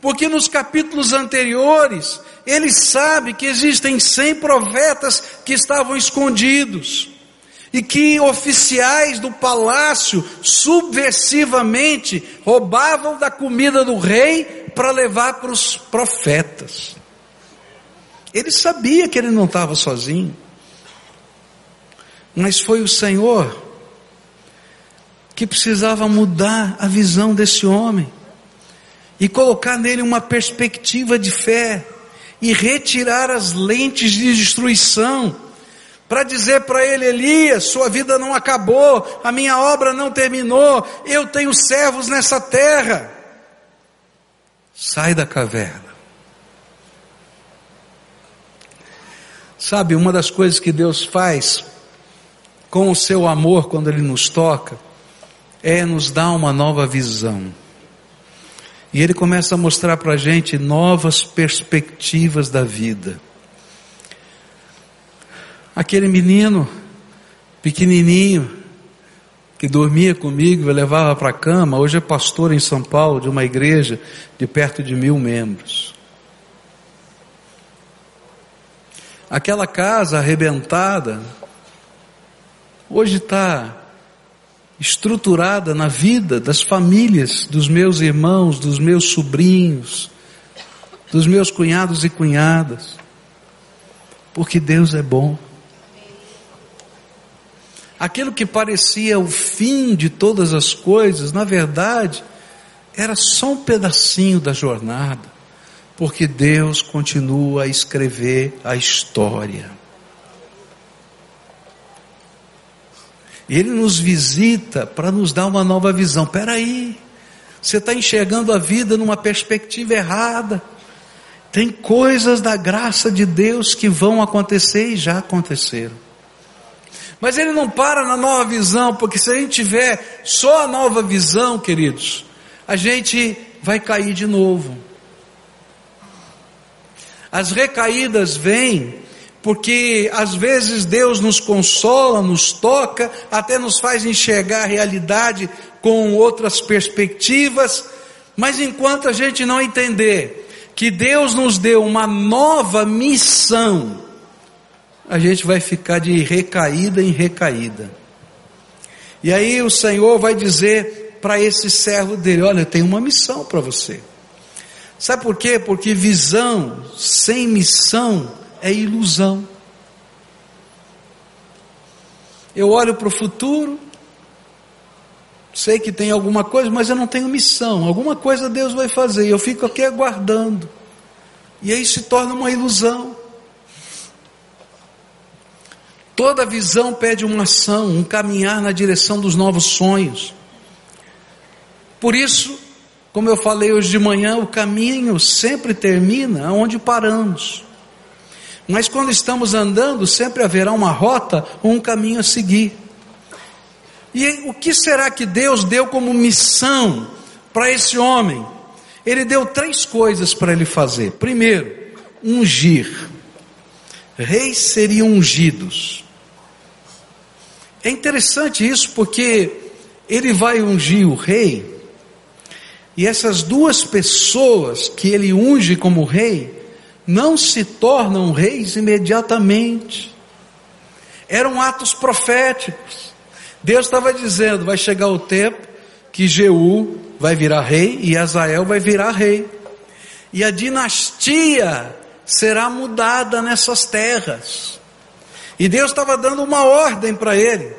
Porque nos capítulos anteriores, ele sabe que existem cem profetas que estavam escondidos e que oficiais do palácio subversivamente roubavam da comida do rei para levar para os profetas. Ele sabia que ele não estava sozinho, mas foi o Senhor que precisava mudar a visão desse homem e colocar nele uma perspectiva de fé e retirar as lentes de destruição, para dizer para ele: Elias, sua vida não acabou, a minha obra não terminou, eu tenho servos nessa terra. Sai da caverna. Sabe, uma das coisas que Deus faz com o seu amor quando Ele nos toca, é nos dar uma nova visão. E ele começa a mostrar para a gente novas perspectivas da vida. Aquele menino, pequenininho, que dormia comigo levava para a cama, hoje é pastor em São Paulo de uma igreja de perto de mil membros. Aquela casa arrebentada, hoje está estruturada na vida das famílias dos meus irmãos, dos meus sobrinhos, dos meus cunhados e cunhadas. Porque Deus é bom. Aquilo que parecia o fim de todas as coisas, na verdade, era só um pedacinho da jornada, porque Deus continua a escrever a história. Ele nos visita para nos dar uma nova visão. Peraí, você está enxergando a vida numa perspectiva errada. Tem coisas da graça de Deus que vão acontecer e já aconteceram. Mas ele não para na nova visão, porque se a gente tiver só a nova visão, queridos, a gente vai cair de novo. As recaídas vêm porque às vezes Deus nos consola, nos toca, até nos faz enxergar a realidade com outras perspectivas, mas enquanto a gente não entender que Deus nos deu uma nova missão, a gente vai ficar de recaída em recaída. E aí o Senhor vai dizer para esse servo dele: Olha, eu tenho uma missão para você. Sabe por quê? Porque visão sem missão é ilusão. Eu olho para o futuro, sei que tem alguma coisa, mas eu não tenho missão. Alguma coisa Deus vai fazer. Eu fico aqui aguardando. E aí se torna uma ilusão. Toda visão pede uma ação, um caminhar na direção dos novos sonhos. Por isso, como eu falei hoje de manhã, o caminho sempre termina onde paramos. Mas quando estamos andando, sempre haverá uma rota ou um caminho a seguir. E o que será que Deus deu como missão para esse homem? Ele deu três coisas para ele fazer. Primeiro, ungir. Reis seriam ungidos. É interessante isso porque ele vai ungir o rei, e essas duas pessoas que ele unge como rei, não se tornam reis imediatamente. Eram atos proféticos. Deus estava dizendo: vai chegar o tempo que Jeú vai virar rei e Azael vai virar rei. E a dinastia será mudada nessas terras. E Deus estava dando uma ordem para ele.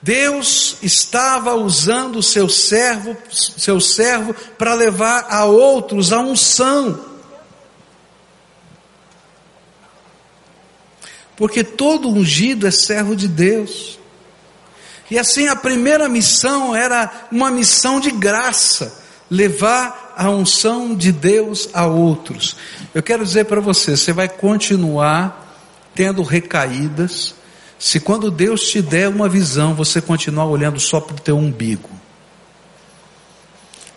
Deus estava usando o seu servo, seu servo para levar a outros a unção. Porque todo ungido é servo de Deus. E assim a primeira missão era uma missão de graça, levar a unção de Deus a outros. Eu quero dizer para você, você vai continuar tendo recaídas, se quando Deus te der uma visão, você continuar olhando só para o teu umbigo.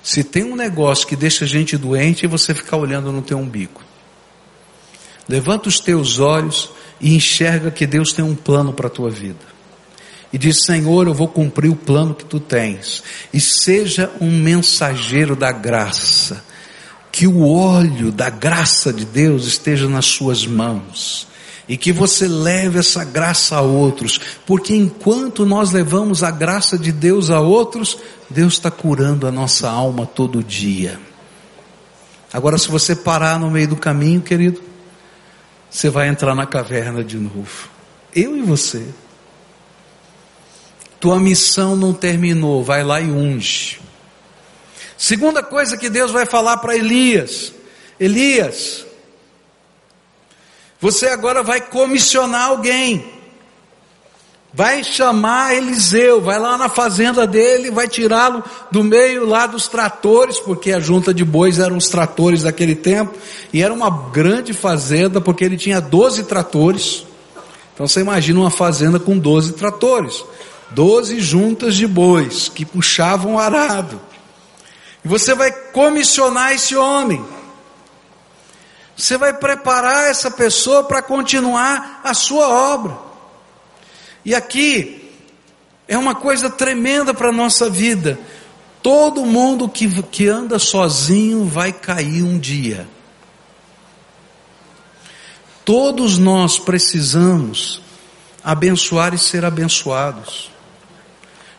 Se tem um negócio que deixa a gente doente, você ficar olhando no teu umbigo. Levanta os teus olhos e enxerga que Deus tem um plano para a tua vida. E diz: Senhor, eu vou cumprir o plano que tu tens. E seja um mensageiro da graça. Que o óleo da graça de Deus esteja nas suas mãos. E que você leve essa graça a outros. Porque enquanto nós levamos a graça de Deus a outros, Deus está curando a nossa alma todo dia. Agora, se você parar no meio do caminho, querido, você vai entrar na caverna de novo. Eu e você. Tua missão não terminou, vai lá e unge. Segunda coisa que Deus vai falar para Elias: Elias, você agora vai comissionar alguém. Vai chamar Eliseu, vai lá na fazenda dele, vai tirá-lo do meio lá dos tratores, porque a junta de bois eram os tratores daquele tempo, e era uma grande fazenda, porque ele tinha 12 tratores. Então você imagina uma fazenda com 12 tratores, 12 juntas de bois que puxavam o arado. E você vai comissionar esse homem. Você vai preparar essa pessoa para continuar a sua obra. E aqui é uma coisa tremenda para a nossa vida. Todo mundo que, que anda sozinho vai cair um dia. Todos nós precisamos abençoar e ser abençoados.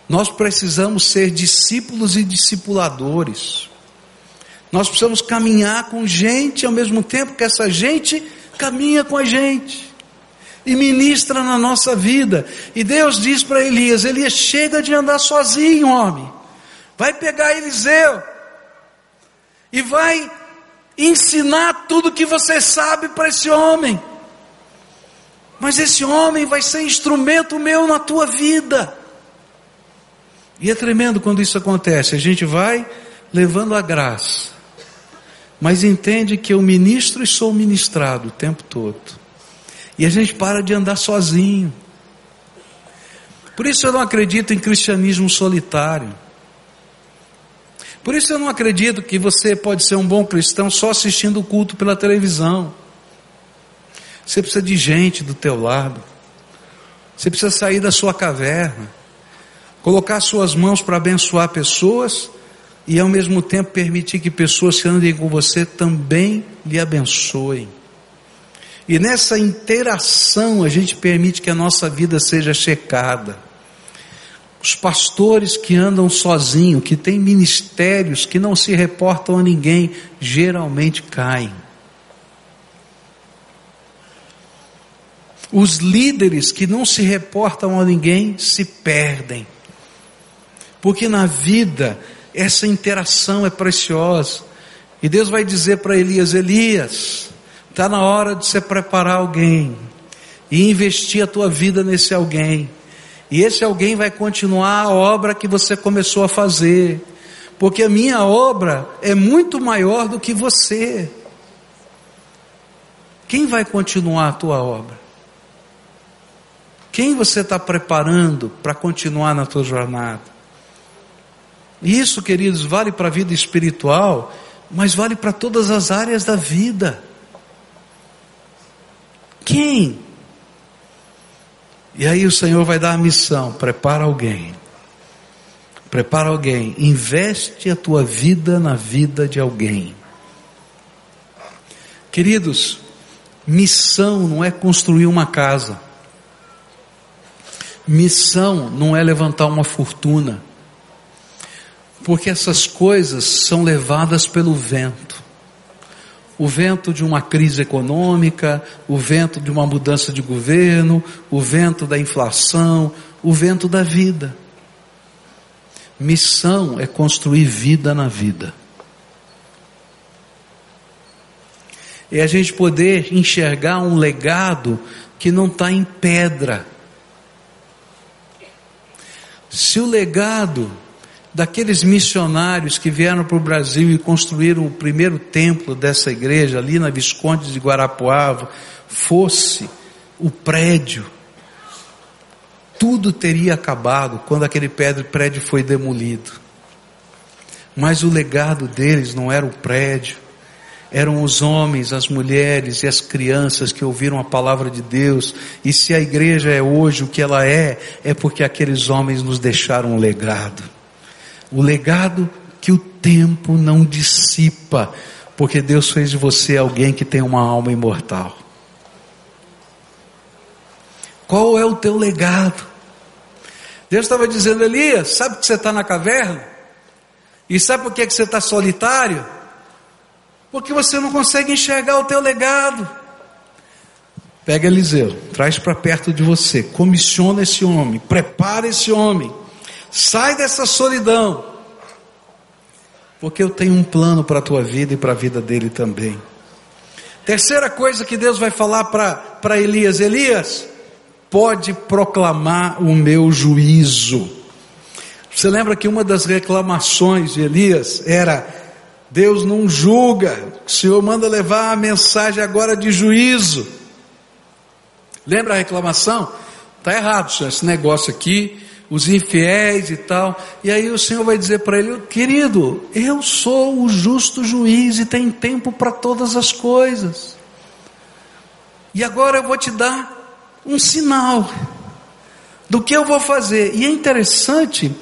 Nós precisamos ser discípulos e discipuladores. Nós precisamos caminhar com gente ao mesmo tempo que essa gente caminha com a gente e ministra na nossa vida. E Deus diz para Elias: Elias, chega de andar sozinho, homem. Vai pegar Eliseu e vai ensinar tudo que você sabe para esse homem. Mas esse homem vai ser instrumento meu na tua vida. E é tremendo quando isso acontece. A gente vai levando a graça, mas entende que eu ministro e sou ministrado o tempo todo. E a gente para de andar sozinho. Por isso eu não acredito em cristianismo solitário. Por isso eu não acredito que você pode ser um bom cristão só assistindo o culto pela televisão. Você precisa de gente do teu lado. Você precisa sair da sua caverna, colocar suas mãos para abençoar pessoas e ao mesmo tempo permitir que pessoas que andem com você também lhe abençoem. E nessa interação a gente permite que a nossa vida seja checada. Os pastores que andam sozinhos, que têm ministérios que não se reportam a ninguém, geralmente caem. Os líderes que não se reportam a ninguém se perdem. Porque na vida essa interação é preciosa. E Deus vai dizer para Elias: Elias, está na hora de você preparar alguém e investir a tua vida nesse alguém. E esse alguém vai continuar a obra que você começou a fazer, porque a minha obra é muito maior do que você. Quem vai continuar a tua obra? Quem você está preparando para continuar na tua jornada? Isso, queridos, vale para a vida espiritual, mas vale para todas as áreas da vida. Quem? E aí o Senhor vai dar a missão: prepara alguém. Prepara alguém, investe a tua vida na vida de alguém. Queridos, missão não é construir uma casa. Missão não é levantar uma fortuna, porque essas coisas são levadas pelo vento. O vento de uma crise econômica, o vento de uma mudança de governo, o vento da inflação, o vento da vida. Missão é construir vida na vida. É a gente poder enxergar um legado que não está em pedra se o legado daqueles missionários que vieram para o Brasil e construíram o primeiro templo dessa igreja ali na Visconde de Guarapuava fosse o prédio, tudo teria acabado quando aquele prédio foi demolido. Mas o legado deles não era o prédio, eram os homens, as mulheres e as crianças que ouviram a palavra de Deus. E se a igreja é hoje o que ela é, é porque aqueles homens nos deixaram um legado. O legado que o tempo não dissipa, porque Deus fez de você alguém que tem uma alma imortal. Qual é o teu legado? Deus estava dizendo, Elias, sabe que você está na caverna? E sabe por que, que você está solitário? porque você não consegue enxergar o teu legado. Pega Eliseu, traz para perto de você, comissiona esse homem, prepara esse homem, sai dessa solidão, porque eu tenho um plano para a tua vida e para a vida dele também. Terceira coisa que Deus vai falar para Elias: Elias, pode proclamar o meu juízo. Você lembra que uma das reclamações de Elias era Deus não julga, o Senhor manda levar a mensagem agora de juízo. Lembra a reclamação? Está errado, Senhor, esse negócio aqui, os infiéis e tal. E aí o Senhor vai dizer para ele: Querido, eu sou o justo juiz e tem tempo para todas as coisas. E agora eu vou te dar um sinal do que eu vou fazer. E é interessante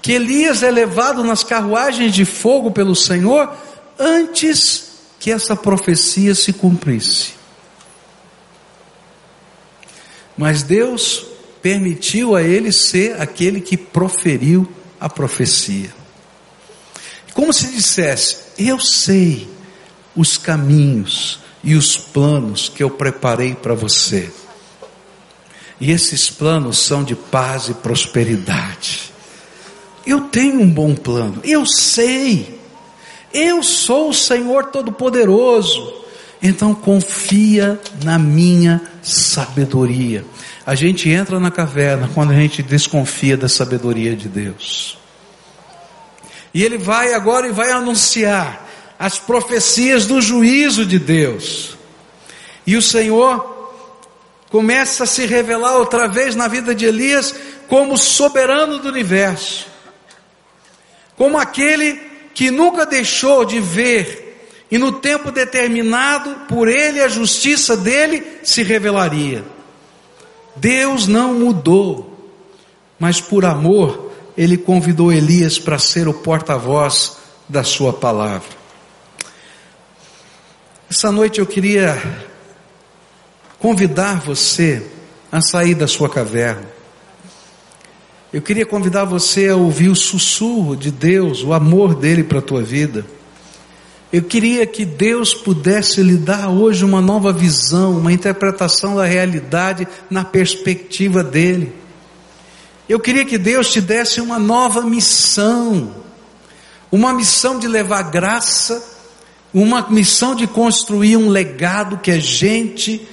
que Elias é levado nas carruagens de fogo pelo Senhor antes que essa profecia se cumprisse. Mas Deus permitiu a ele ser aquele que proferiu a profecia. Como se dissesse: Eu sei os caminhos e os planos que eu preparei para você. E esses planos são de paz e prosperidade. Eu tenho um bom plano, eu sei. Eu sou o Senhor Todo-Poderoso. Então confia na minha sabedoria. A gente entra na caverna quando a gente desconfia da sabedoria de Deus. E ele vai agora e vai anunciar as profecias do juízo de Deus. E o Senhor começa a se revelar outra vez na vida de Elias como soberano do universo como aquele que nunca deixou de ver, e no tempo determinado por ele a justiça dele se revelaria. Deus não mudou, mas por amor ele convidou Elias para ser o porta-voz da Sua palavra. Essa noite eu queria convidar você a sair da sua caverna. Eu queria convidar você a ouvir o sussurro de Deus, o amor dele para a tua vida. Eu queria que Deus pudesse lhe dar hoje uma nova visão, uma interpretação da realidade na perspectiva dele. Eu queria que Deus te desse uma nova missão, uma missão de levar graça, uma missão de construir um legado que é gente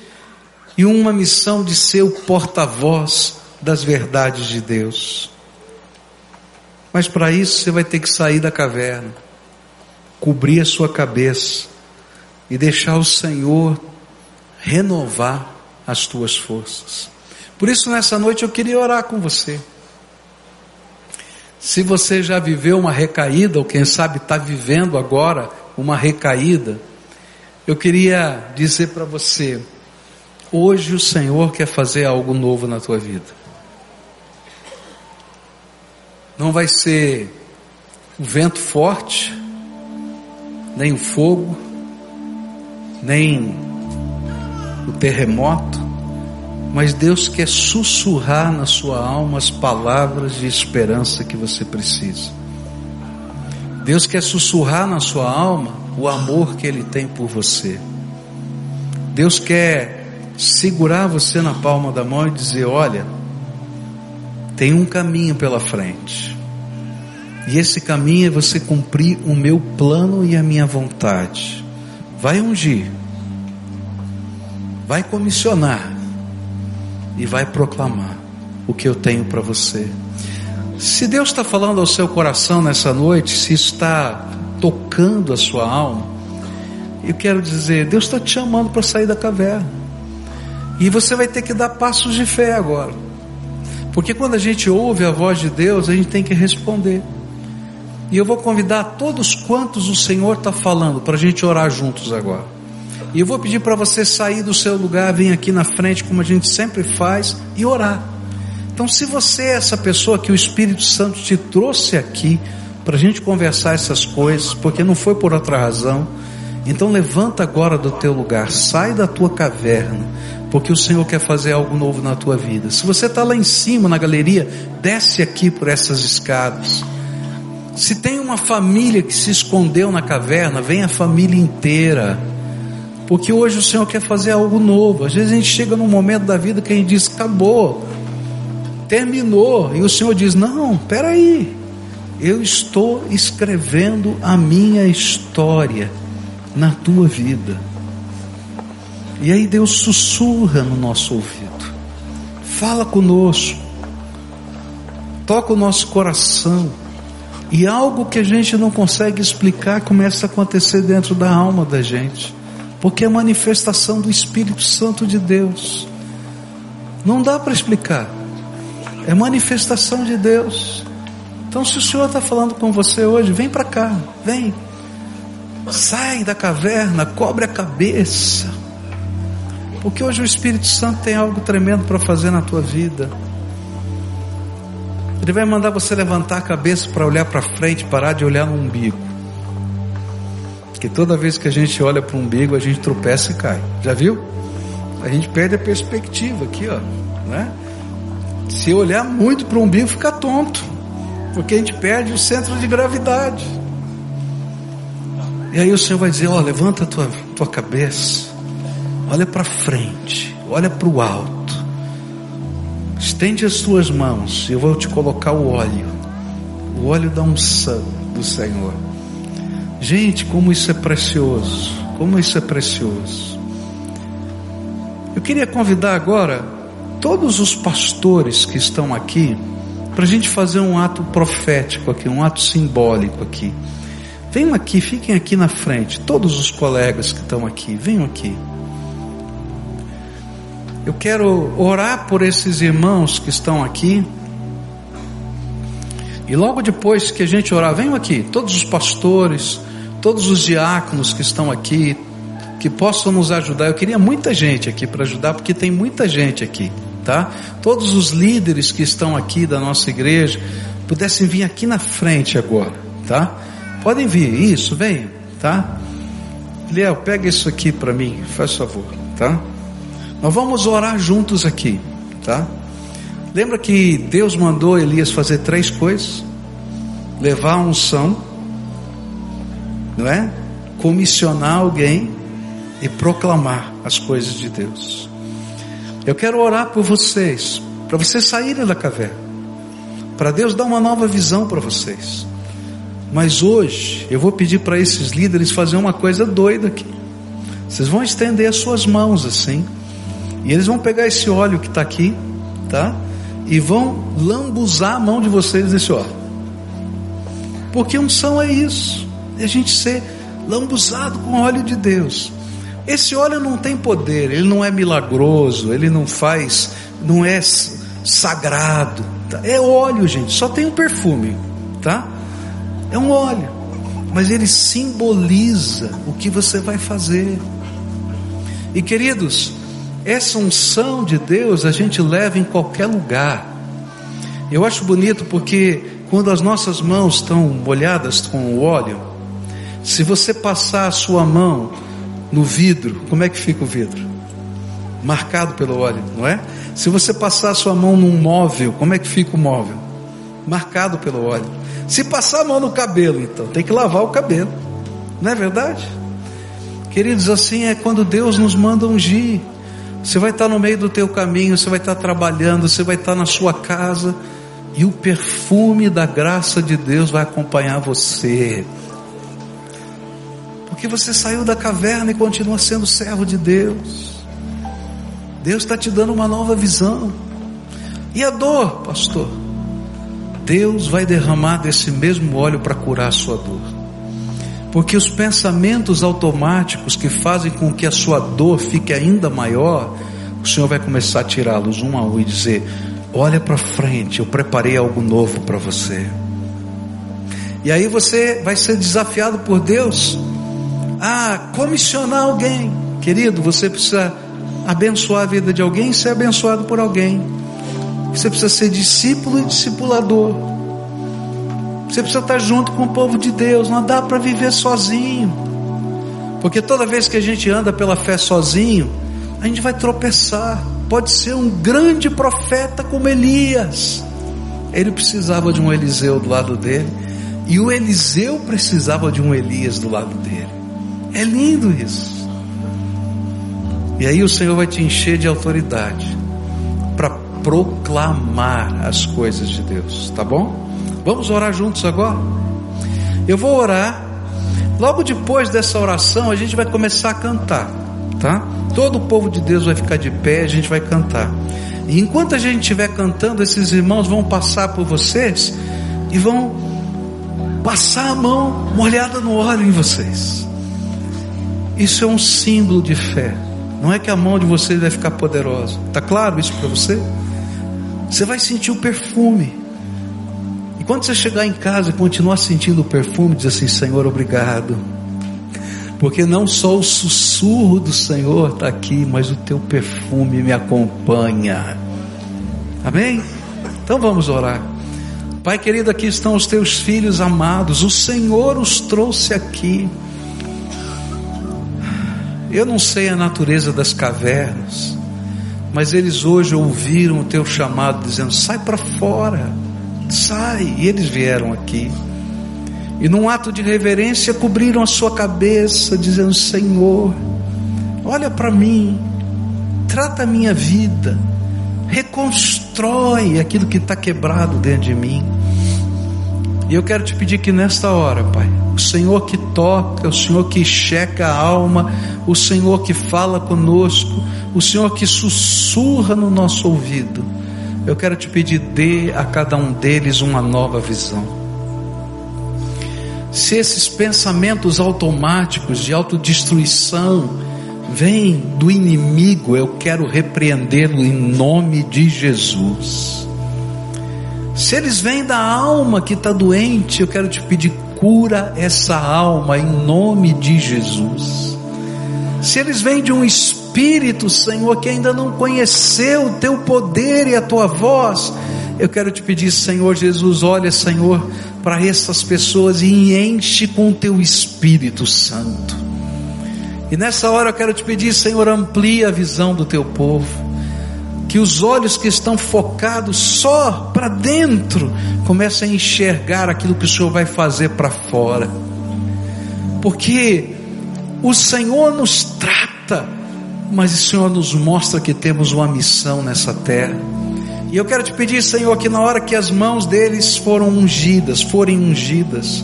e uma missão de ser o porta-voz das verdades de Deus. Mas para isso você vai ter que sair da caverna, cobrir a sua cabeça e deixar o Senhor renovar as tuas forças. Por isso, nessa noite eu queria orar com você. Se você já viveu uma recaída, ou quem sabe está vivendo agora uma recaída, eu queria dizer para você, Hoje o Senhor quer fazer algo novo na tua vida. Não vai ser o vento forte, nem o fogo, nem o terremoto, mas Deus quer sussurrar na sua alma as palavras de esperança que você precisa. Deus quer sussurrar na sua alma o amor que Ele tem por você. Deus quer segurar você na palma da mão e dizer: Olha, tem um caminho pela frente. E esse caminho é você cumprir o meu plano e a minha vontade. Vai ungir, vai comissionar e vai proclamar o que eu tenho para você. Se Deus está falando ao seu coração nessa noite, se está tocando a sua alma, eu quero dizer, Deus está te chamando para sair da caverna. E você vai ter que dar passos de fé agora. Porque quando a gente ouve a voz de Deus, a gente tem que responder. E eu vou convidar todos quantos o Senhor está falando para a gente orar juntos agora. E eu vou pedir para você sair do seu lugar, vir aqui na frente, como a gente sempre faz, e orar. Então, se você é essa pessoa que o Espírito Santo te trouxe aqui para a gente conversar essas coisas, porque não foi por outra razão, então levanta agora do teu lugar, sai da tua caverna, porque o Senhor quer fazer algo novo na tua vida. Se você está lá em cima na galeria, desce aqui por essas escadas. Se tem uma família que se escondeu na caverna, vem a família inteira. Porque hoje o Senhor quer fazer algo novo. Às vezes a gente chega num momento da vida que a gente diz: acabou, terminou. E o Senhor diz: não, peraí, eu estou escrevendo a minha história na tua vida. E aí Deus sussurra no nosso ouvido, fala conosco, toca o nosso coração, e algo que a gente não consegue explicar começa a acontecer dentro da alma da gente, porque é manifestação do Espírito Santo de Deus. Não dá para explicar, é manifestação de Deus. Então, se o Senhor está falando com você hoje, vem para cá, vem, sai da caverna, cobre a cabeça porque hoje o Espírito Santo tem algo tremendo para fazer na tua vida. Ele vai mandar você levantar a cabeça para olhar para frente, parar de olhar no umbigo. Porque toda vez que a gente olha para o umbigo, a gente tropeça e cai. Já viu? A gente perde a perspectiva aqui, ó, né? Se olhar muito para o umbigo, fica tonto, porque a gente perde o centro de gravidade. E aí o Senhor vai dizer: Ó, levanta a tua, tua cabeça, olha para frente, olha para o alto, estende as tuas mãos, eu vou te colocar o óleo, o óleo da unção do Senhor. Gente, como isso é precioso, como isso é precioso. Eu queria convidar agora todos os pastores que estão aqui para a gente fazer um ato profético aqui, um ato simbólico aqui. Venham aqui, fiquem aqui na frente, todos os colegas que estão aqui, venham aqui. Eu quero orar por esses irmãos que estão aqui. E logo depois que a gente orar, venham aqui, todos os pastores, todos os diáconos que estão aqui, que possam nos ajudar. Eu queria muita gente aqui para ajudar, porque tem muita gente aqui, tá? Todos os líderes que estão aqui da nossa igreja pudessem vir aqui na frente agora, tá? Podem vir, isso, venham, tá? Liel, pega isso aqui para mim, faz favor, tá? Nós vamos orar juntos aqui, tá? Lembra que Deus mandou Elias fazer três coisas? Levar a unção, não é? Comissionar alguém e proclamar as coisas de Deus. Eu quero orar por vocês, para vocês saírem da caverna, para Deus dar uma nova visão para vocês. Mas hoje eu vou pedir para esses líderes fazer uma coisa doida aqui. Vocês vão estender as suas mãos assim, e eles vão pegar esse óleo que está aqui, tá? E vão lambuzar a mão de vocês nesse óleo. Porque unção é isso, é a gente ser lambuzado com o óleo de Deus. Esse óleo não tem poder, ele não é milagroso, ele não faz, não é sagrado. Tá? É óleo, gente, só tem um perfume, tá? É um óleo, mas ele simboliza o que você vai fazer. E queridos, essa unção de Deus a gente leva em qualquer lugar. Eu acho bonito porque quando as nossas mãos estão molhadas com o óleo, se você passar a sua mão no vidro, como é que fica o vidro? Marcado pelo óleo, não é? Se você passar a sua mão num móvel, como é que fica o móvel? Marcado pelo óleo. Se passar a mão no cabelo, então, tem que lavar o cabelo. Não é verdade? Queridos, assim é quando Deus nos manda ungir. Você vai estar no meio do teu caminho, você vai estar trabalhando, você vai estar na sua casa, e o perfume da graça de Deus vai acompanhar você. Porque você saiu da caverna e continua sendo servo de Deus. Deus está te dando uma nova visão. E a dor, pastor? Deus vai derramar desse mesmo óleo para curar a sua dor. Porque os pensamentos automáticos que fazem com que a sua dor fique ainda maior, o Senhor vai começar a tirá-los um a um e dizer: Olha para frente, eu preparei algo novo para você. E aí você vai ser desafiado por Deus a comissionar alguém. Querido, você precisa abençoar a vida de alguém e ser abençoado por alguém. Você precisa ser discípulo e discipulador. Você precisa estar junto com o povo de Deus. Não dá para viver sozinho. Porque toda vez que a gente anda pela fé sozinho, a gente vai tropeçar. Pode ser um grande profeta como Elias. Ele precisava de um Eliseu do lado dele. E o Eliseu precisava de um Elias do lado dele. É lindo isso. E aí o Senhor vai te encher de autoridade para proclamar as coisas de Deus, tá bom? Vamos orar juntos agora? Eu vou orar. Logo depois dessa oração, a gente vai começar a cantar, tá? Todo o povo de Deus vai ficar de pé, a gente vai cantar. E enquanto a gente estiver cantando, esses irmãos vão passar por vocês e vão passar a mão molhada no óleo em vocês. Isso é um símbolo de fé. Não é que a mão de vocês vai ficar poderosa. Tá claro isso para você? Você vai sentir o perfume. Quando você chegar em casa e continuar sentindo o perfume, diz assim: Senhor, obrigado. Porque não só o sussurro do Senhor está aqui, mas o teu perfume me acompanha. Amém? Então vamos orar. Pai querido, aqui estão os teus filhos amados. O Senhor os trouxe aqui. Eu não sei a natureza das cavernas, mas eles hoje ouviram o teu chamado dizendo: sai para fora, sai. E eles vieram aqui. E num ato de reverência cobriram a sua cabeça, dizendo: Senhor, olha para mim, trata a minha vida, reconstrói aquilo que está quebrado dentro de mim. E eu quero te pedir que nesta hora, Pai, o Senhor que toca, o Senhor que checa a alma, o Senhor que fala conosco, o Senhor que sussurra no nosso ouvido, eu quero te pedir, dê a cada um deles uma nova visão. Se esses pensamentos automáticos de autodestruição vêm do inimigo, eu quero repreendê-lo em nome de Jesus. Se eles vêm da alma que está doente, eu quero te pedir, cura essa alma em nome de Jesus. Se eles vêm de um espírito, Senhor, que ainda não conheceu o teu poder e a tua voz, Eu quero te pedir, Senhor Jesus, olha, Senhor, para essas pessoas e enche com o teu Espírito Santo. E nessa hora eu quero te pedir, Senhor, amplia a visão do teu povo. Que os olhos que estão focados só para dentro comecem a enxergar aquilo que o Senhor vai fazer para fora. Porque o Senhor nos trata, mas o Senhor nos mostra que temos uma missão nessa terra. E eu quero te pedir, Senhor, que na hora que as mãos deles foram ungidas, forem ungidas,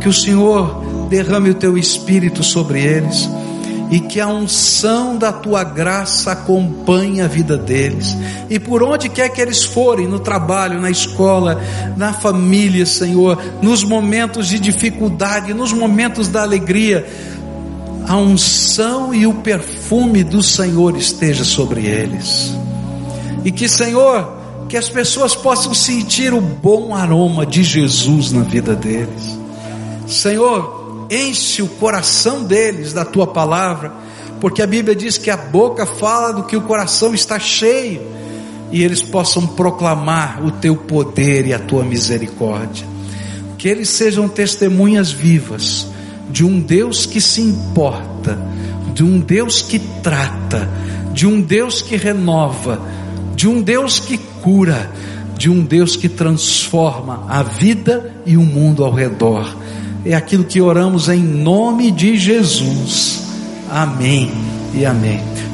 que o Senhor derrame o teu espírito sobre eles e que a unção da tua graça acompanhe a vida deles. E por onde quer que eles forem, no trabalho, na escola, na família, Senhor, nos momentos de dificuldade, nos momentos da alegria, a unção e o perfume do Senhor esteja sobre eles. E que, Senhor, que as pessoas possam sentir o bom aroma de Jesus na vida deles. Senhor, enche o coração deles da tua palavra, porque a Bíblia diz que a boca fala do que o coração está cheio, e eles possam proclamar o teu poder e a tua misericórdia. Que eles sejam testemunhas vivas de um Deus que se importa, de um Deus que trata, de um Deus que renova, de um Deus que cura, de um Deus que transforma a vida e o mundo ao redor. É aquilo que oramos em nome de Jesus. Amém e amém.